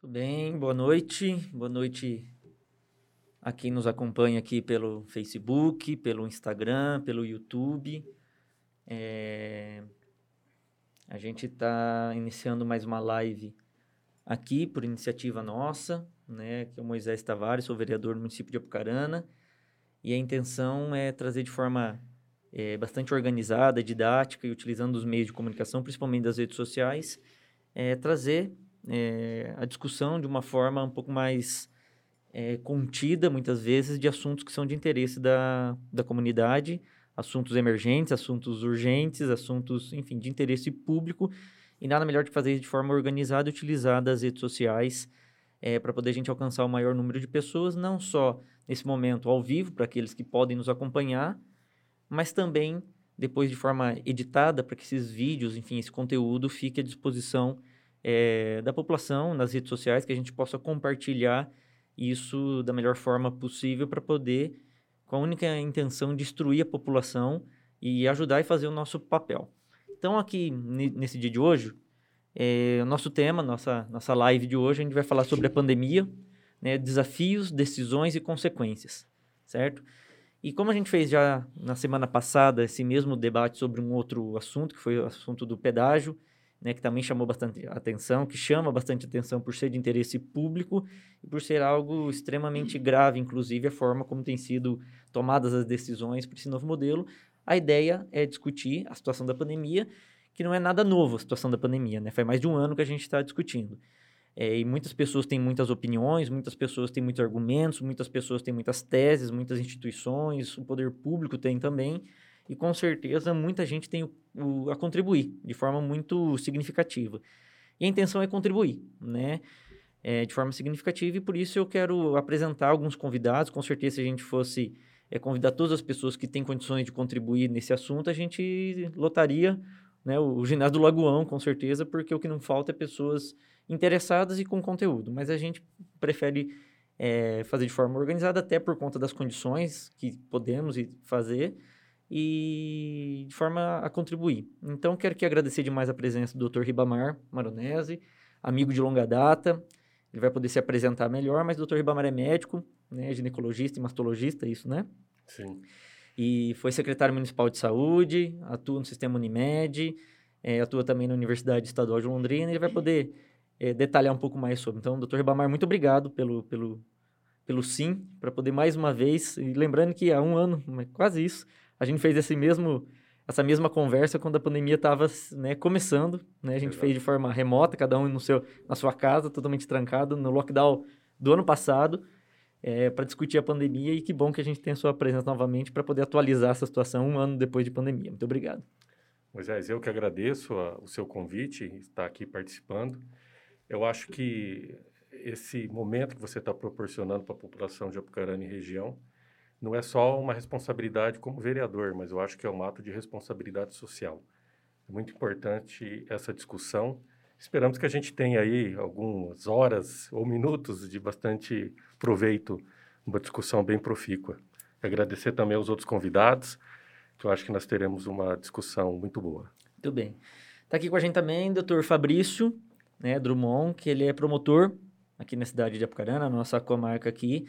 Tudo bem, boa noite. Boa noite a quem nos acompanha aqui pelo Facebook, pelo Instagram, pelo YouTube. É... A gente está iniciando mais uma live aqui por iniciativa nossa, né? Que é o Moisés Tavares, sou vereador do município de Apucarana. E a intenção é trazer de forma é, bastante organizada, didática e utilizando os meios de comunicação, principalmente das redes sociais, é, trazer é, a discussão de uma forma um pouco mais é, contida, muitas vezes, de assuntos que são de interesse da, da comunidade, assuntos emergentes, assuntos urgentes, assuntos, enfim, de interesse público, e nada melhor que fazer isso de forma organizada e utilizar as redes sociais é, para poder a gente alcançar o maior número de pessoas, não só nesse momento ao vivo, para aqueles que podem nos acompanhar, mas também depois de forma editada, para que esses vídeos, enfim, esse conteúdo fique à disposição é, da população nas redes sociais, que a gente possa compartilhar isso da melhor forma possível para poder, com a única intenção de instruir a população e ajudar e fazer o nosso papel. Então, aqui nesse dia de hoje, é, o nosso tema, nossa, nossa live de hoje, a gente vai falar sobre a pandemia, né, desafios, decisões e consequências, certo? E como a gente fez já na semana passada esse mesmo debate sobre um outro assunto, que foi o assunto do pedágio, né, que também chamou bastante atenção, que chama bastante atenção por ser de interesse público e por ser algo extremamente grave, inclusive a forma como tem sido tomadas as decisões para esse novo modelo. A ideia é discutir a situação da pandemia, que não é nada novo a situação da pandemia, né? Faz mais de um ano que a gente está discutindo. É, e muitas pessoas têm muitas opiniões, muitas pessoas têm muitos argumentos, muitas pessoas têm muitas teses, muitas instituições, o poder público tem também e com certeza muita gente tem o, o, a contribuir de forma muito significativa. E a intenção é contribuir, né? É, de forma significativa e por isso eu quero apresentar alguns convidados. Com certeza, se a gente fosse é, convidar todas as pessoas que têm condições de contribuir nesse assunto, a gente lotaria né, o, o ginásio do Lagoão, com certeza, porque o que não falta é pessoas interessadas e com conteúdo. Mas a gente prefere é, fazer de forma organizada, até por conta das condições que podemos fazer e de forma a contribuir. Então, quero aqui agradecer demais a presença do Dr. Ribamar Maronese, amigo de longa data. Ele vai poder se apresentar melhor, mas o Dr. Ribamar é médico, né, ginecologista e mastologista, isso, né? Sim. E foi secretário municipal de saúde, atua no sistema Unimed, é, atua também na Universidade Estadual de Londrina. Ele vai poder é, detalhar um pouco mais sobre. Então, doutor Ribamar, muito obrigado pelo, pelo, pelo sim, para poder mais uma vez, e lembrando que há um ano, quase isso, a gente fez esse mesmo, essa mesma conversa quando a pandemia estava né, começando. Né? A gente Exato. fez de forma remota, cada um no seu, na sua casa, totalmente trancado, no lockdown do ano passado, é, para discutir a pandemia. E que bom que a gente tem a sua presença novamente para poder atualizar essa situação um ano depois de pandemia. Muito obrigado. Moisés, eu que agradeço a, o seu convite, estar aqui participando. Eu acho que esse momento que você está proporcionando para a população de Apucarana e região não é só uma responsabilidade como vereador, mas eu acho que é um ato de responsabilidade social. É muito importante essa discussão. Esperamos que a gente tenha aí algumas horas ou minutos de bastante proveito, uma discussão bem profícua. Agradecer também aos outros convidados, que eu acho que nós teremos uma discussão muito boa. Muito bem. Está aqui com a gente também o doutor Fabrício né, Drummond, que ele é promotor aqui na cidade de Apucarana, nossa comarca aqui.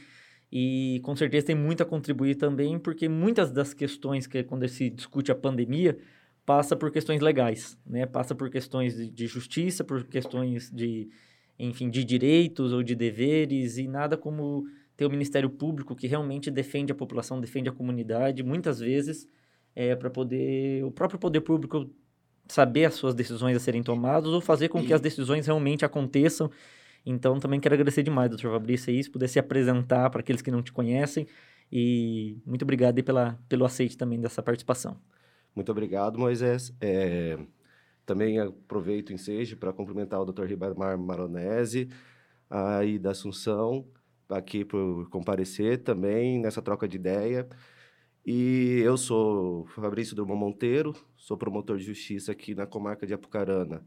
E com certeza tem muito a contribuir também, porque muitas das questões que quando se discute a pandemia passa por questões legais, né? Passa por questões de justiça, por questões de, enfim, de direitos ou de deveres e nada como ter o Ministério Público que realmente defende a população, defende a comunidade, muitas vezes é para poder o próprio poder público saber as suas decisões a serem tomadas ou fazer com que as decisões realmente aconteçam então, também quero agradecer demais, doutor Fabrício, aí, se puder se apresentar para aqueles que não te conhecem. E muito obrigado aí pela, pelo aceite também dessa participação. Muito obrigado, Moisés. É, também aproveito o ensejo para cumprimentar o doutor Ribamar Maronese, aí da Assunção, aqui por comparecer também nessa troca de ideia. E eu sou Fabrício Drummond Monteiro, sou promotor de justiça aqui na comarca de Apucarana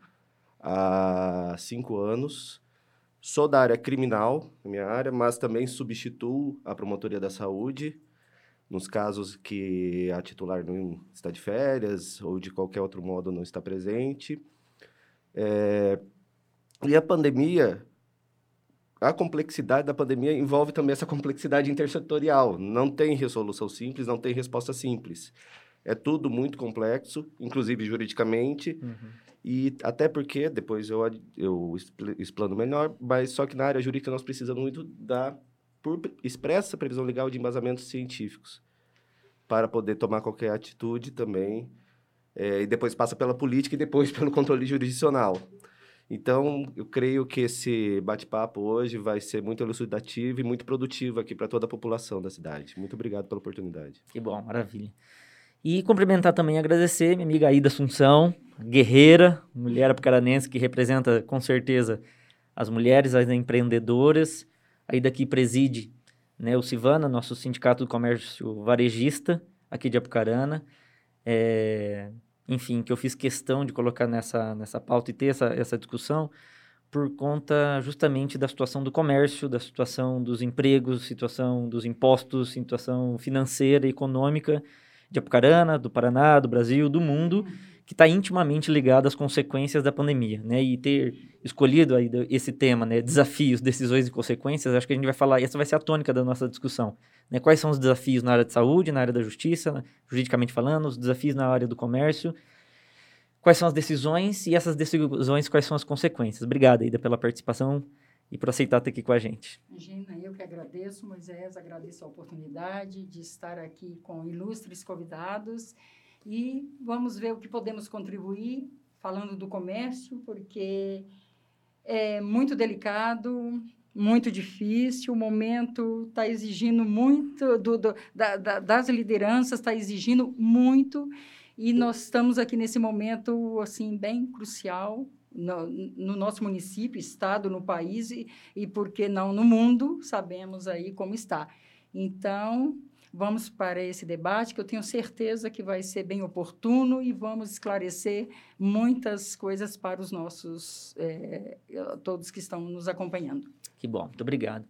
há cinco anos. Sou da área criminal, minha área, mas também substituo a promotoria da saúde nos casos que a titular não está de férias ou de qualquer outro modo não está presente. É... E a pandemia a complexidade da pandemia envolve também essa complexidade intersetorial. Não tem resolução simples, não tem resposta simples. É tudo muito complexo, inclusive juridicamente. Uhum. E até porque, depois eu, eu explano melhor, mas só que na área jurídica nós precisamos muito da por expressa previsão legal de embasamentos científicos para poder tomar qualquer atitude também. É, e depois passa pela política e depois pelo controle jurisdicional. Então, eu creio que esse bate-papo hoje vai ser muito elucidativo e muito produtivo aqui para toda a população da cidade. Muito obrigado pela oportunidade. Que bom, maravilha. E cumprimentar também agradecer minha amiga Aida Assunção, guerreira, mulher apucaranense que representa com certeza as mulheres, as empreendedoras. Aida que preside né, o Civana, nosso sindicato do comércio varejista aqui de Apucarana. É, enfim, que eu fiz questão de colocar nessa, nessa pauta e ter essa, essa discussão por conta justamente da situação do comércio, da situação dos empregos, situação dos impostos, situação financeira e econômica de Apucarana, do Paraná, do Brasil, do mundo, que está intimamente ligado às consequências da pandemia, né? E ter escolhido aí esse tema, né? Desafios, decisões e consequências, acho que a gente vai falar, essa vai ser a tônica da nossa discussão, né? Quais são os desafios na área de saúde, na área da justiça, né? juridicamente falando, os desafios na área do comércio, quais são as decisões e essas decisões, quais são as consequências. Obrigado, Ida, pela participação e por aceitar estar aqui com a gente. Imagina, eu que agradeço, Moisés, agradeço a oportunidade de estar aqui com ilustres convidados e vamos ver o que podemos contribuir falando do comércio, porque é muito delicado, muito difícil, o momento está exigindo muito, do, do da, da, das lideranças está exigindo muito, e nós estamos aqui nesse momento assim bem crucial no, no, nosso município, estado, no país e, e, por que não, no mundo, sabemos aí como está. Então, vamos para esse debate que eu tenho certeza que vai ser bem oportuno e vamos esclarecer muitas coisas para os nossos, é, todos que estão nos acompanhando. Que bom, muito obrigado.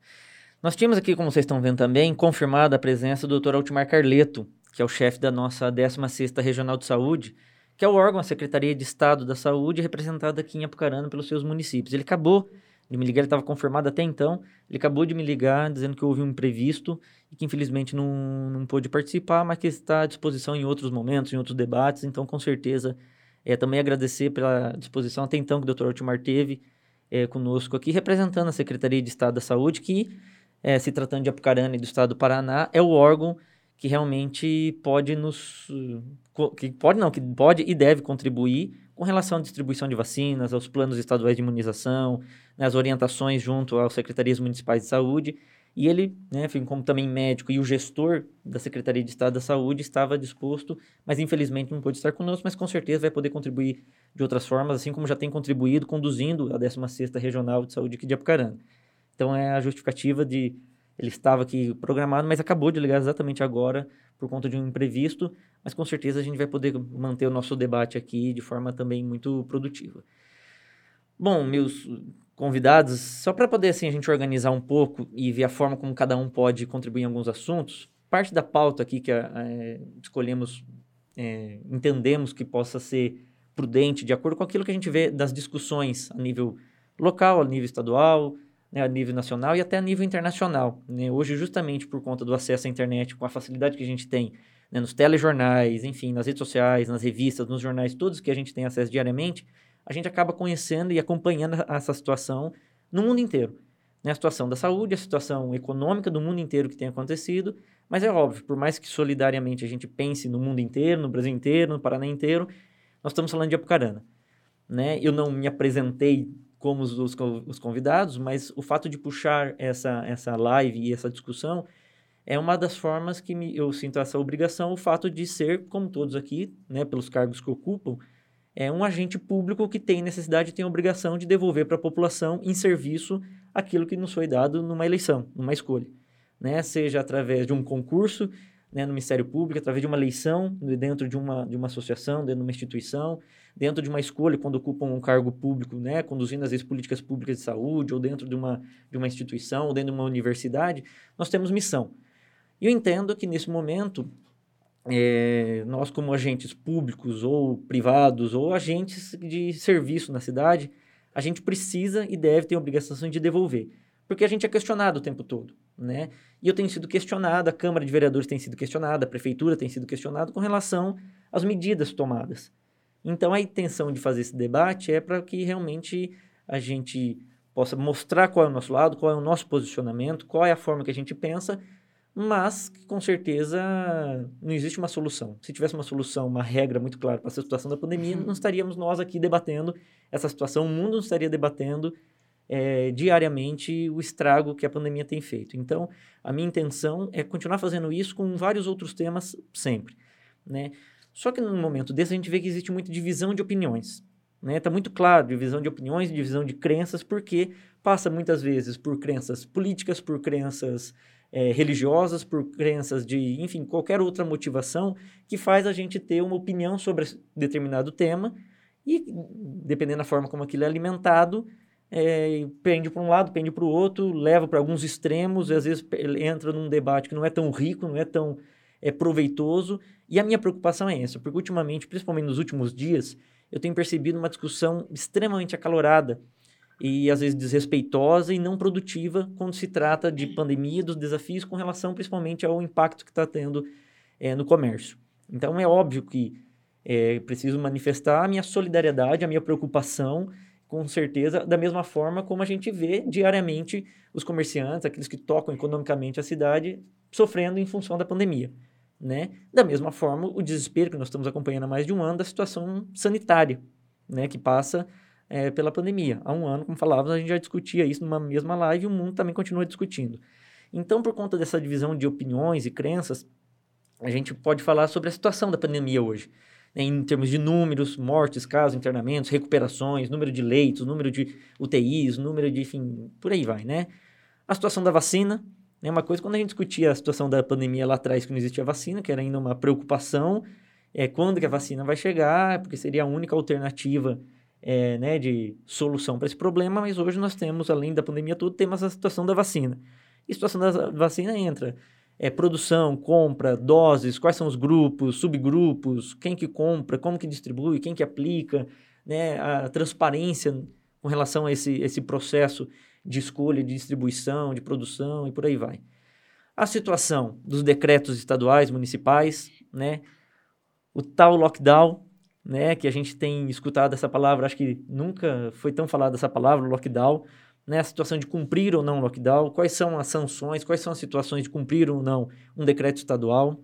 Nós tínhamos aqui, como vocês estão vendo também, confirmada a presença do Dr. Altimar Carleto, que é o chefe da nossa 16ª Regional de Saúde, que é o órgão, a Secretaria de Estado da Saúde, representada aqui em Apucarana pelos seus municípios. Ele acabou de me ligar, ele estava confirmado até então, ele acabou de me ligar dizendo que houve um imprevisto e que infelizmente não, não pôde participar, mas que está à disposição em outros momentos, em outros debates, então com certeza é, também agradecer pela disposição até então que o Dr. Altimar teve é, conosco aqui, representando a Secretaria de Estado da Saúde, que, é, se tratando de Apucarana e do Estado do Paraná, é o órgão que realmente pode nos que pode não, que pode e deve contribuir com relação à distribuição de vacinas, aos planos estaduais de imunização, né, as orientações junto às secretarias municipais de saúde. E ele, né, como também médico e o gestor da Secretaria de Estado da Saúde, estava disposto, mas infelizmente não pôde estar conosco, mas com certeza vai poder contribuir de outras formas, assim como já tem contribuído conduzindo a 16ª Regional de Saúde aqui de Apucarana. Então é a justificativa de ele estava aqui programado, mas acabou de ligar exatamente agora por conta de um imprevisto, mas com certeza a gente vai poder manter o nosso debate aqui de forma também muito produtiva. Bom, meus convidados, só para poder assim a gente organizar um pouco e ver a forma como cada um pode contribuir em alguns assuntos, parte da pauta aqui que é, escolhemos, é, entendemos que possa ser prudente, de acordo com aquilo que a gente vê das discussões a nível local, a nível estadual, né, a nível nacional e até a nível internacional. Né? Hoje, justamente por conta do acesso à internet, com a facilidade que a gente tem né, nos telejornais, enfim, nas redes sociais, nas revistas, nos jornais, todos que a gente tem acesso diariamente, a gente acaba conhecendo e acompanhando essa situação no mundo inteiro. Né? A situação da saúde, a situação econômica do mundo inteiro que tem acontecido, mas é óbvio, por mais que solidariamente a gente pense no mundo inteiro, no Brasil inteiro, no Paraná inteiro, nós estamos falando de Apucarana. Né? Eu não me apresentei como os, os convidados, mas o fato de puxar essa, essa live e essa discussão é uma das formas que me, eu sinto essa obrigação, o fato de ser, como todos aqui, né, pelos cargos que ocupam, é um agente público que tem necessidade tem obrigação de devolver para a população em serviço aquilo que nos foi dado numa eleição, numa escolha. Né? Seja através de um concurso né, no Ministério Público, através de uma eleição dentro de uma, de uma associação, dentro de uma instituição, dentro de uma escolha, quando ocupam um cargo público, né, conduzindo às vezes políticas públicas de saúde, ou dentro de uma, de uma instituição, ou dentro de uma universidade, nós temos missão. E eu entendo que nesse momento, é, nós como agentes públicos ou privados, ou agentes de serviço na cidade, a gente precisa e deve ter a obrigação de devolver. porque a gente é questionado o tempo todo, né? E eu tenho sido questionado, a Câmara de Vereadores tem sido questionada, a Prefeitura tem sido questionada com relação às medidas tomadas. Então, a intenção de fazer esse debate é para que realmente a gente possa mostrar qual é o nosso lado, qual é o nosso posicionamento, qual é a forma que a gente pensa, mas com certeza não existe uma solução. Se tivesse uma solução, uma regra muito clara para essa situação da pandemia, não estaríamos nós aqui debatendo essa situação, o mundo não estaria debatendo é, diariamente o estrago que a pandemia tem feito. Então, a minha intenção é continuar fazendo isso com vários outros temas sempre, né? Só que num momento desse a gente vê que existe muita divisão de opiniões. Está né? Tá muito claro, divisão de opiniões, divisão de crenças, porque passa muitas vezes por crenças políticas, por crenças é, religiosas, por crenças de, enfim, qualquer outra motivação que faz a gente ter uma opinião sobre determinado tema e, dependendo da forma como aquilo é alimentado, é, pende para um lado, pende para o outro, leva para alguns extremos, e às vezes entra num debate que não é tão rico, não é tão é, proveitoso. E a minha preocupação é essa, porque ultimamente, principalmente nos últimos dias, eu tenho percebido uma discussão extremamente acalorada e às vezes desrespeitosa e não produtiva quando se trata de pandemia, dos desafios com relação principalmente ao impacto que está tendo é, no comércio. Então é óbvio que é, preciso manifestar a minha solidariedade, a minha preocupação, com certeza, da mesma forma como a gente vê diariamente os comerciantes, aqueles que tocam economicamente a cidade, sofrendo em função da pandemia. Né? Da mesma forma, o desespero que nós estamos acompanhando há mais de um ano da situação sanitária, né? que passa é, pela pandemia. Há um ano, como falávamos, a gente já discutia isso numa mesma live e o mundo também continua discutindo. Então, por conta dessa divisão de opiniões e crenças, a gente pode falar sobre a situação da pandemia hoje, né? em termos de números, mortes, casos, internamentos, recuperações, número de leitos, número de UTIs, número de, enfim, por aí vai, né? A situação da vacina, né? Uma coisa, quando a gente discutia a situação da pandemia lá atrás, que não existia vacina, que era ainda uma preocupação, é quando que a vacina vai chegar, porque seria a única alternativa é, né, de solução para esse problema, mas hoje nós temos, além da pandemia toda, temos a situação da vacina. E a situação da vacina entra é, produção, compra, doses, quais são os grupos, subgrupos, quem que compra, como que distribui, quem que aplica, né, a transparência com relação a esse, esse processo de escolha, de distribuição, de produção e por aí vai. A situação dos decretos estaduais, municipais, né? O tal lockdown, né? Que a gente tem escutado essa palavra, acho que nunca foi tão falada essa palavra, lockdown, né? A situação de cumprir ou não lockdown, quais são as sanções, quais são as situações de cumprir ou não um decreto estadual,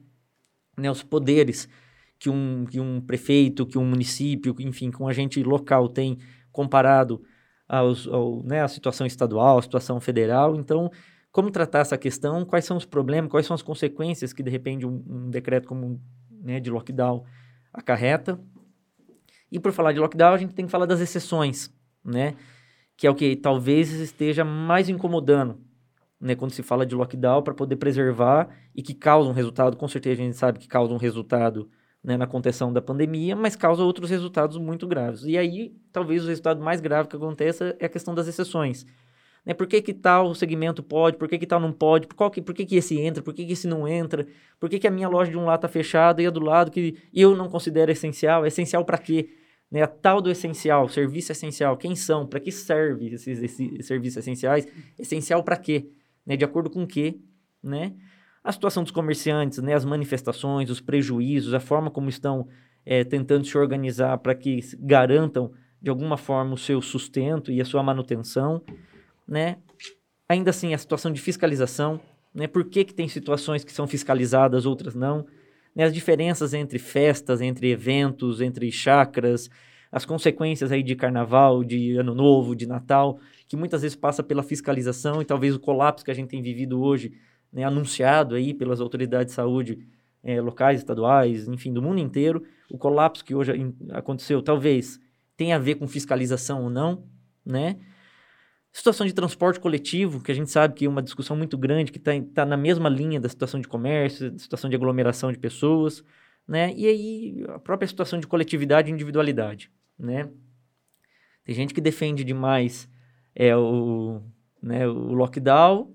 né? Os poderes que um, que um prefeito, que um município, enfim, que um agente local tem comparado aos, ao, né, a situação estadual, a situação federal. Então, como tratar essa questão? Quais são os problemas? Quais são as consequências que, de repente, um, um decreto como né, de lockdown acarreta? E por falar de lockdown, a gente tem que falar das exceções, né? Que é o que talvez esteja mais incomodando, né? Quando se fala de lockdown para poder preservar e que causa um resultado, com certeza a gente sabe que causa um resultado né, na contenção da pandemia, mas causa outros resultados muito graves. E aí, talvez o resultado mais grave que aconteça é a questão das exceções. Né? Por que, que tal segmento pode, por que, que tal não pode, por, que, por que, que esse entra, por que, que esse não entra, por que, que a minha loja de um lado está fechada e a do lado que eu não considero essencial, é essencial para quê? Né, a tal do essencial, serviço essencial, quem são, para que serve esses, esses, serviços essenciais, essencial para quê, né, de acordo com o quê, né? a situação dos comerciantes, né, as manifestações, os prejuízos, a forma como estão é, tentando se organizar para que garantam de alguma forma o seu sustento e a sua manutenção, né? Ainda assim, a situação de fiscalização, né? Por que, que tem situações que são fiscalizadas, outras não? Né? As diferenças entre festas, entre eventos, entre chacras, as consequências aí de carnaval, de ano novo, de Natal, que muitas vezes passa pela fiscalização e talvez o colapso que a gente tem vivido hoje né, anunciado aí pelas autoridades de saúde é, locais, estaduais, enfim, do mundo inteiro. O colapso que hoje aconteceu talvez tenha a ver com fiscalização ou não, né? Situação de transporte coletivo, que a gente sabe que é uma discussão muito grande, que está tá na mesma linha da situação de comércio, da situação de aglomeração de pessoas, né? E aí a própria situação de coletividade e individualidade, né? Tem gente que defende demais é, o, né, o lockdown,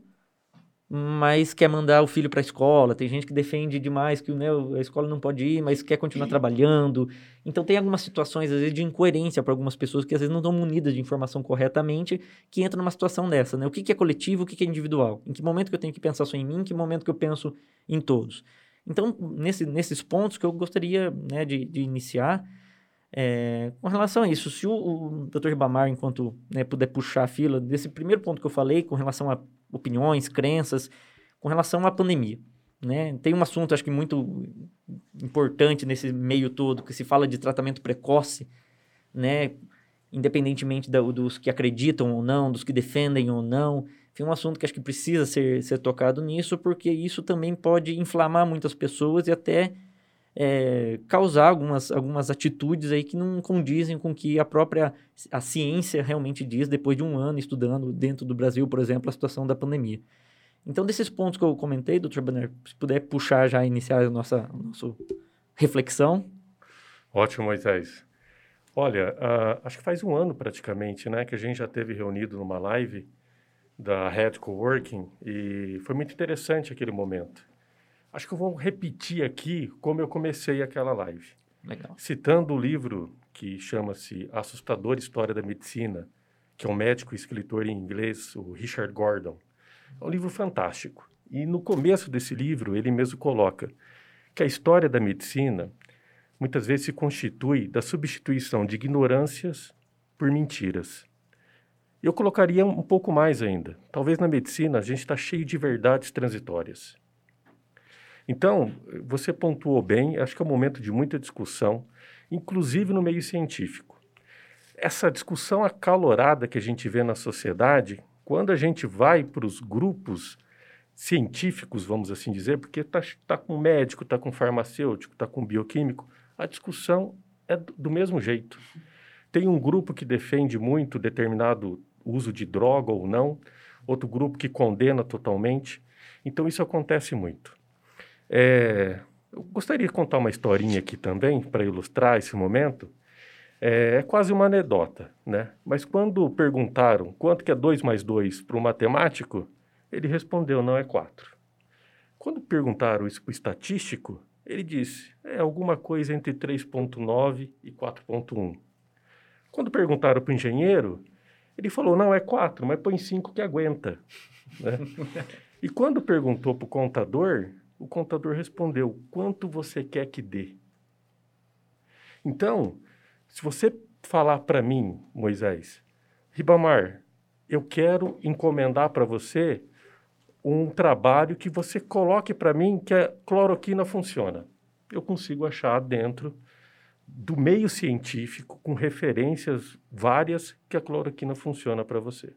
mas quer mandar o filho para a escola. Tem gente que defende demais que né, a escola não pode ir, mas quer continuar trabalhando. Então, tem algumas situações, às vezes, de incoerência para algumas pessoas que às vezes não estão munidas de informação corretamente, que entram numa situação dessa. Né? O que, que é coletivo, o que, que é individual? Em que momento que eu tenho que pensar só em mim, em que momento que eu penso em todos? Então, nesse, nesses pontos que eu gostaria né, de, de iniciar, é, com relação a isso, se o, o Dr. Ribamar, enquanto né, puder puxar a fila, desse primeiro ponto que eu falei, com relação a opiniões, crenças, com relação à pandemia. Né? Tem um assunto, acho que muito importante nesse meio todo, que se fala de tratamento precoce, né? independentemente da, dos que acreditam ou não, dos que defendem ou não. Tem um assunto que acho que precisa ser, ser tocado nisso, porque isso também pode inflamar muitas pessoas e até é, causar algumas, algumas atitudes aí que não condizem com que a própria a ciência realmente diz depois de um ano estudando dentro do Brasil, por exemplo, a situação da pandemia. Então, desses pontos que eu comentei, doutor Banner, se puder puxar já, iniciar a nossa, a nossa reflexão. Ótimo, Moisés. Olha, uh, acho que faz um ano praticamente, né, que a gente já teve reunido numa live da Red Coworking e foi muito interessante aquele momento. Acho que eu vou repetir aqui como eu comecei aquela live. Legal. Citando o livro que chama-se Assustadora História da Medicina, que é um médico e escritor em inglês, o Richard Gordon. É um livro fantástico. E no começo desse livro, ele mesmo coloca que a história da medicina muitas vezes se constitui da substituição de ignorâncias por mentiras. Eu colocaria um pouco mais ainda. Talvez na medicina a gente está cheio de verdades transitórias. Então, você pontuou bem, acho que é um momento de muita discussão, inclusive no meio científico. Essa discussão acalorada que a gente vê na sociedade, quando a gente vai para os grupos científicos, vamos assim dizer, porque está tá com médico, está com farmacêutico, está com bioquímico, a discussão é do mesmo jeito. Tem um grupo que defende muito determinado uso de droga ou não, outro grupo que condena totalmente. Então, isso acontece muito. É, eu gostaria de contar uma historinha aqui também, para ilustrar esse momento. É, é, quase uma anedota, né? Mas quando perguntaram quanto que é 2 mais 2 para o matemático, ele respondeu, não é 4. Quando perguntaram isso para o estatístico, ele disse, é alguma coisa entre 3.9 e 4.1. Quando perguntaram para o engenheiro, ele falou, não, é 4, mas põe 5 que aguenta. Né? e quando perguntou para o contador, o contador respondeu: quanto você quer que dê? Então, se você falar para mim, Moisés, Ribamar, eu quero encomendar para você um trabalho que você coloque para mim que a cloroquina funciona. Eu consigo achar dentro do meio científico, com referências várias, que a cloroquina funciona para você.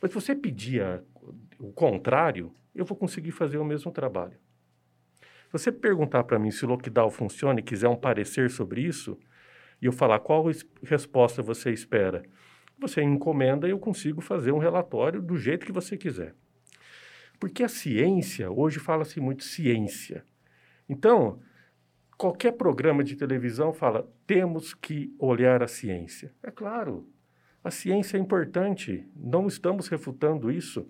Mas se você pedir o contrário, eu vou conseguir fazer o mesmo trabalho. Você perguntar para mim se o lockdown funciona e quiser um parecer sobre isso, e eu falar qual resposta você espera, você encomenda e eu consigo fazer um relatório do jeito que você quiser. Porque a ciência, hoje fala-se muito ciência. Então, qualquer programa de televisão fala, temos que olhar a ciência. É claro, a ciência é importante, não estamos refutando isso.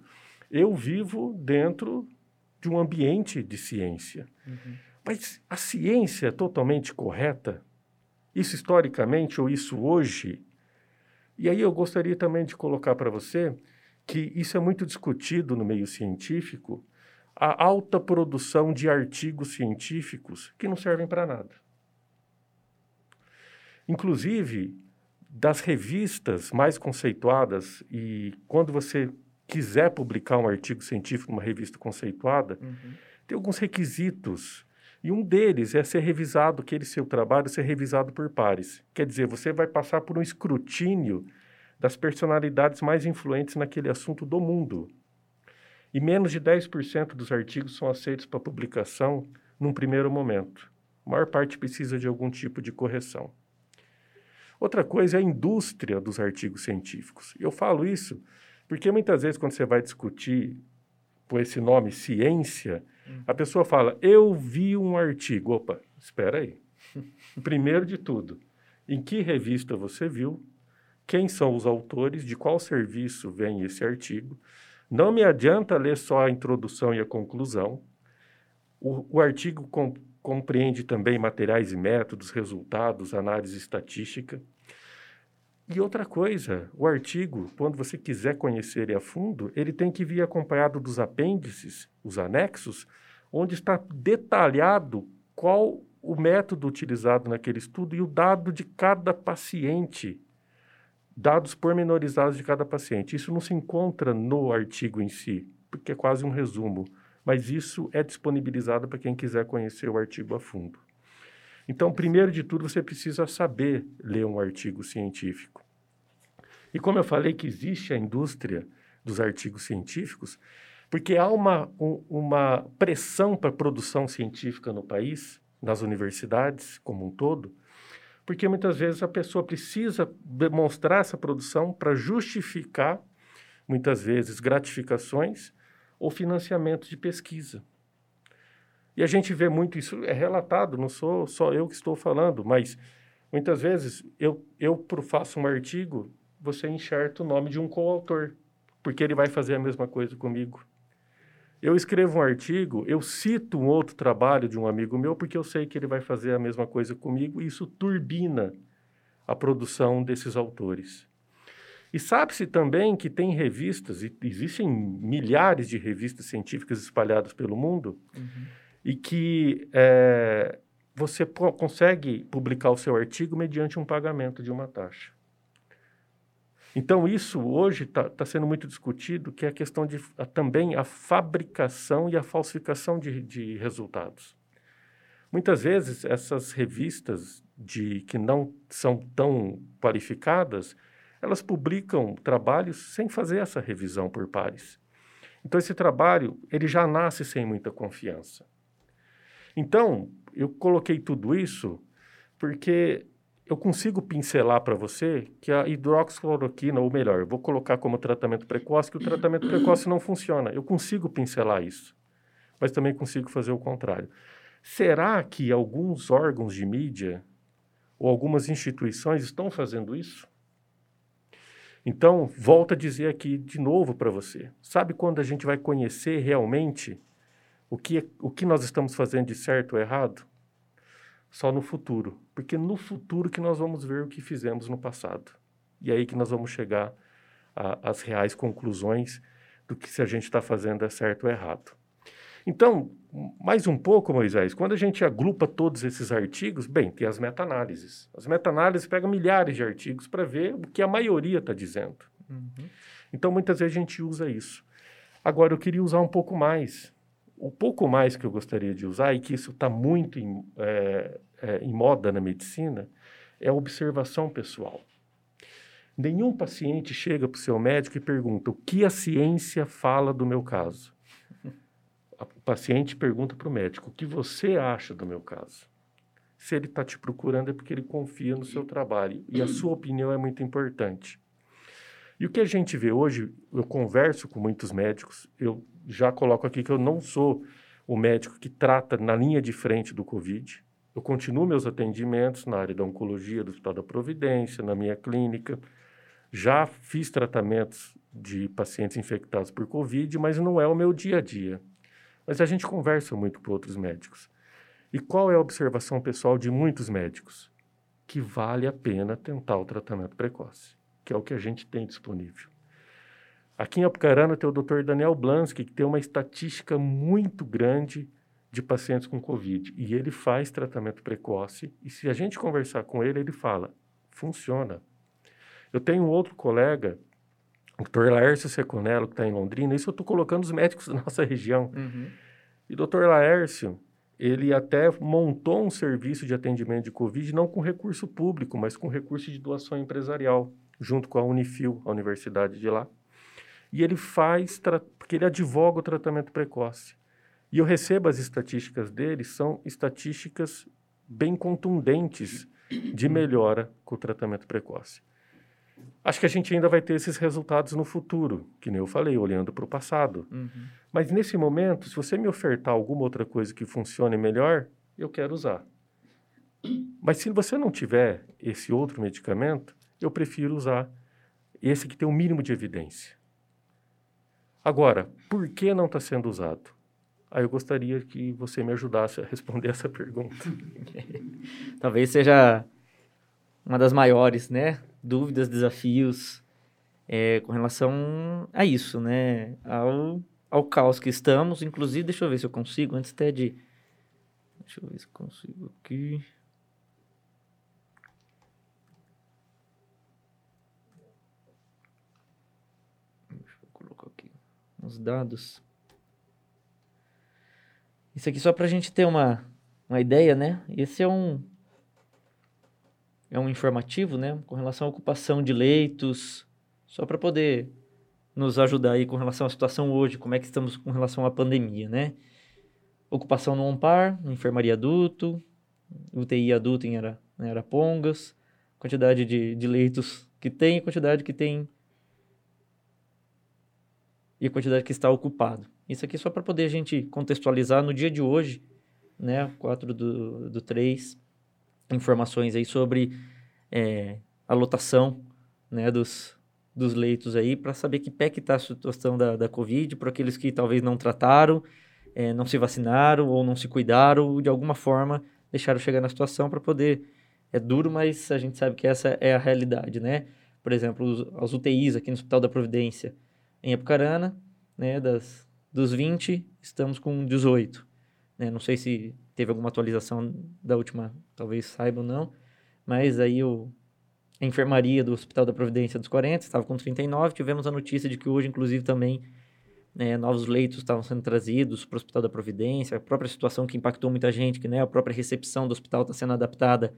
Eu vivo dentro de um ambiente de ciência. Uhum. Mas a ciência é totalmente correta? Isso historicamente ou isso hoje? E aí eu gostaria também de colocar para você que isso é muito discutido no meio científico, a alta produção de artigos científicos que não servem para nada. Inclusive, das revistas mais conceituadas, e quando você quiser publicar um artigo científico numa revista conceituada, uhum. tem alguns requisitos. E um deles é ser revisado, aquele seu trabalho ser revisado por pares. Quer dizer, você vai passar por um escrutínio das personalidades mais influentes naquele assunto do mundo. E menos de 10% dos artigos são aceitos para publicação num primeiro momento. A maior parte precisa de algum tipo de correção. Outra coisa é a indústria dos artigos científicos. Eu falo isso porque muitas vezes, quando você vai discutir com esse nome ciência, hum. a pessoa fala: Eu vi um artigo. Opa, espera aí. Primeiro de tudo, em que revista você viu? Quem são os autores? De qual serviço vem esse artigo? Não me adianta ler só a introdução e a conclusão. O, o artigo com, compreende também materiais e métodos, resultados, análise estatística. E outra coisa, o artigo, quando você quiser conhecer ele a fundo, ele tem que vir acompanhado dos apêndices, os anexos, onde está detalhado qual o método utilizado naquele estudo e o dado de cada paciente, dados pormenorizados de cada paciente. Isso não se encontra no artigo em si, porque é quase um resumo, mas isso é disponibilizado para quem quiser conhecer o artigo a fundo. Então, primeiro de tudo, você precisa saber ler um artigo científico. E como eu falei que existe a indústria dos artigos científicos, porque há uma, um, uma pressão para a produção científica no país, nas universidades como um todo, porque muitas vezes a pessoa precisa demonstrar essa produção para justificar, muitas vezes, gratificações ou financiamento de pesquisa. E a gente vê muito isso, é relatado, não sou só eu que estou falando, mas muitas vezes eu, eu faço um artigo, você enxerta o nome de um coautor, porque ele vai fazer a mesma coisa comigo. Eu escrevo um artigo, eu cito um outro trabalho de um amigo meu, porque eu sei que ele vai fazer a mesma coisa comigo, e isso turbina a produção desses autores. E sabe-se também que tem revistas, e existem milhares de revistas científicas espalhadas pelo mundo, uhum. E que é, você consegue publicar o seu artigo mediante um pagamento de uma taxa. Então, isso hoje está tá sendo muito discutido, que é a questão de a, também a fabricação e a falsificação de, de resultados. Muitas vezes, essas revistas de que não são tão qualificadas, elas publicam trabalhos sem fazer essa revisão por pares. Então, esse trabalho ele já nasce sem muita confiança. Então, eu coloquei tudo isso porque eu consigo pincelar para você que a hidroxicloroquina, ou melhor, eu vou colocar como tratamento precoce, que o tratamento precoce não funciona. Eu consigo pincelar isso, mas também consigo fazer o contrário. Será que alguns órgãos de mídia ou algumas instituições estão fazendo isso? Então, volto a dizer aqui de novo para você. Sabe quando a gente vai conhecer realmente o que, o que nós estamos fazendo de certo ou errado? só no futuro, porque no futuro que nós vamos ver o que fizemos no passado. E aí que nós vamos chegar às reais conclusões do que se a gente está fazendo é certo ou errado. Então, mais um pouco, Moisés, quando a gente agrupa todos esses artigos, bem, tem as meta-análises. As meta-análises pegam milhares de artigos para ver o que a maioria está dizendo. Uhum. Então, muitas vezes a gente usa isso. Agora, eu queria usar um pouco mais. O pouco mais que eu gostaria de usar, e que isso está muito em, é, é, em moda na medicina é a observação pessoal. Nenhum paciente chega para o seu médico e pergunta o que a ciência fala do meu caso. O paciente pergunta para o médico o que você acha do meu caso. Se ele está te procurando é porque ele confia no seu trabalho e a sua opinião é muito importante. E o que a gente vê hoje, eu converso com muitos médicos, eu já coloco aqui que eu não sou o médico que trata na linha de frente do Covid, eu continuo meus atendimentos na área da oncologia do Hospital da Providência, na minha clínica. Já fiz tratamentos de pacientes infectados por Covid, mas não é o meu dia a dia. Mas a gente conversa muito com outros médicos. E qual é a observação pessoal de muitos médicos? Que vale a pena tentar o tratamento precoce, que é o que a gente tem disponível. Aqui em Apucarana tem o Dr. Daniel Blansky, que tem uma estatística muito grande de pacientes com Covid. E ele faz tratamento precoce. E se a gente conversar com ele, ele fala: funciona. Eu tenho um outro colega, o Dr. Laércio Seconello, que está em Londrina. Isso eu estou colocando os médicos da nossa região. Uhum. E o Dr. Laércio, ele até montou um serviço de atendimento de Covid, não com recurso público, mas com recurso de doação empresarial, junto com a Unifil, a universidade de lá. E ele faz, porque ele advoga o tratamento precoce. E eu recebo as estatísticas dele, são estatísticas bem contundentes de melhora com o tratamento precoce. Acho que a gente ainda vai ter esses resultados no futuro, que nem eu falei, olhando para o passado. Uhum. Mas nesse momento, se você me ofertar alguma outra coisa que funcione melhor, eu quero usar. Mas se você não tiver esse outro medicamento, eu prefiro usar esse que tem o um mínimo de evidência. Agora, por que não está sendo usado? Aí eu gostaria que você me ajudasse a responder essa pergunta. Talvez seja uma das maiores, né? Dúvidas, desafios é, com relação a isso, né? Ao, ao caos que estamos. Inclusive, deixa eu ver se eu consigo, antes até de. Deixa eu ver se eu consigo aqui. Deixa eu colocar aqui os dados. Isso aqui só para a gente ter uma, uma ideia, né? Esse é um é um informativo, né, com relação à ocupação de leitos, só para poder nos ajudar aí com relação à situação hoje, como é que estamos com relação à pandemia, né? Ocupação no OMPAR, enfermaria adulto, UTI adulto em Ara, em Arapongas, quantidade de, de leitos que tem, quantidade que tem e a quantidade que está ocupado. Isso aqui só para poder a gente contextualizar no dia de hoje, né, 4 do, do 3, informações aí sobre é, a lotação né, dos, dos leitos aí, para saber que pé que está a situação da, da Covid, para aqueles que talvez não trataram, é, não se vacinaram ou não se cuidaram, ou de alguma forma deixaram chegar na situação para poder... É duro, mas a gente sabe que essa é a realidade, né? Por exemplo, os, as UTIs aqui no Hospital da Providência, em Apucarana, né, das dos 20, estamos com 18. Né? Não sei se teve alguma atualização da última, talvez saiba ou não, mas aí o, a enfermaria do Hospital da Providência dos 40 estava com 39. Tivemos a notícia de que hoje, inclusive, também né, novos leitos estavam sendo trazidos para o Hospital da Providência. A própria situação que impactou muita gente, que né, a própria recepção do hospital está sendo adaptada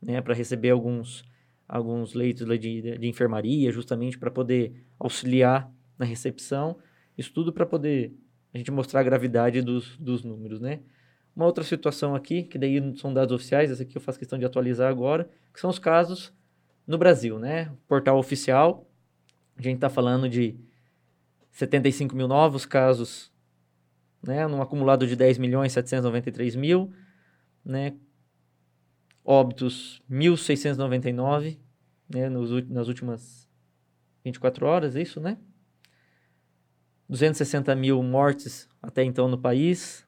né, para receber alguns, alguns leitos de, de enfermaria, justamente para poder auxiliar na recepção. Isso tudo para poder a gente mostrar a gravidade dos, dos números, né? Uma outra situação aqui, que daí são dados oficiais, essa aqui eu faço questão de atualizar agora, que são os casos no Brasil, né? Portal oficial, a gente está falando de 75 mil novos casos, né? Num acumulado de 10 milhões 793 mil, né? Óbitos 1.699, né? Nos, nas últimas 24 horas, é isso, né? 260 mil mortes até então no país.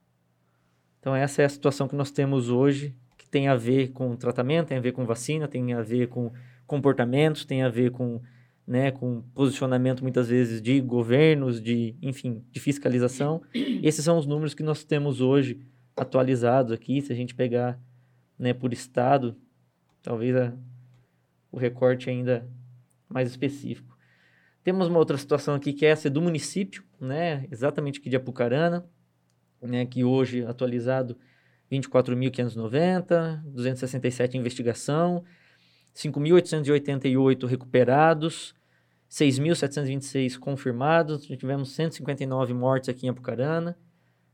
Então, essa é a situação que nós temos hoje, que tem a ver com tratamento, tem a ver com vacina, tem a ver com comportamentos, tem a ver com, né, com posicionamento, muitas vezes, de governos, de, enfim, de fiscalização. Esses são os números que nós temos hoje atualizados aqui. Se a gente pegar né, por estado, talvez a, o recorte ainda mais específico. Temos uma outra situação aqui que é essa do município, né? Exatamente aqui de Apucarana, né? Que hoje atualizado 24.590, 267 investigação, 5.888 recuperados, 6.726 confirmados, tivemos 159 mortes aqui em Apucarana,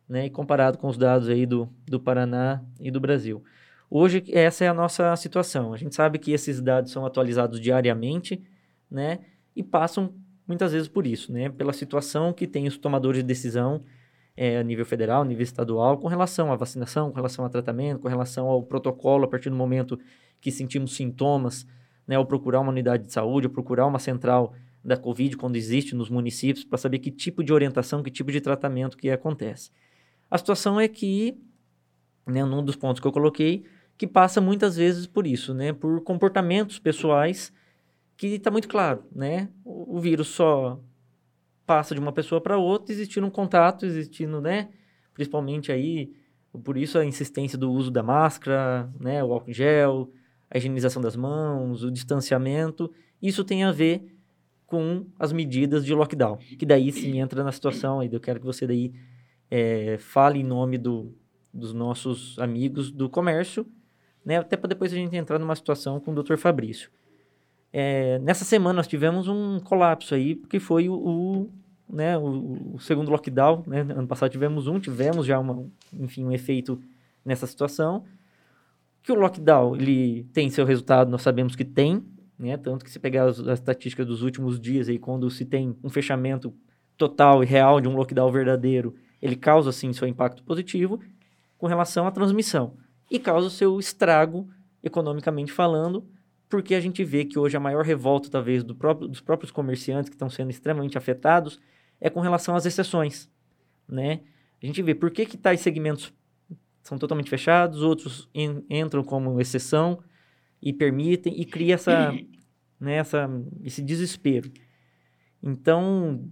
né? E comparado com os dados aí do, do Paraná e do Brasil. Hoje essa é a nossa situação. A gente sabe que esses dados são atualizados diariamente, né? E passam muitas vezes por isso, né? Pela situação que tem os tomadores de decisão é, a nível federal, a nível estadual, com relação à vacinação, com relação ao tratamento, com relação ao protocolo, a partir do momento que sentimos sintomas, né? Ou procurar uma unidade de saúde, ou procurar uma central da Covid, quando existe nos municípios, para saber que tipo de orientação, que tipo de tratamento que acontece. A situação é que, né, num dos pontos que eu coloquei, que passa muitas vezes por isso, né? Por comportamentos pessoais que está muito claro, né? O, o, vírus só passa de uma pessoa para outra, existindo um contato, existindo, né? Principalmente aí, por isso a insistência do uso da máscara, né? O álcool gel, a higienização das mãos, o distanciamento. Isso tem a ver com as medidas de lockdown, que daí sim entra na situação, aí eu quero que você daí é, fale em nome do, dos nossos amigos do comércio, né? Até para depois a gente entrar numa situação com o Dr. Fabrício. É, nessa semana nós tivemos um colapso aí, porque foi o, o né, o, o, segundo lockdown, né? Ano passado tivemos um, tivemos já uma, enfim, um efeito nessa situação. Que o lockdown, ele tem seu resultado, nós sabemos que tem, né? Tanto que se pegar as, as estatísticas dos últimos dias aí, quando se tem um fechamento total e real de um lockdown verdadeiro, ele causa, sim, seu impacto positivo com relação à transmissão. E causa o seu estrago, economicamente falando, porque a gente vê que hoje a maior revolta, talvez, do próprio, dos próprios comerciantes que estão sendo extremamente afetados é com relação às exceções, né? A gente vê por que, que tais segmentos são totalmente fechados, outros en entram como exceção e permitem, e cria essa, né, essa, esse desespero. Então,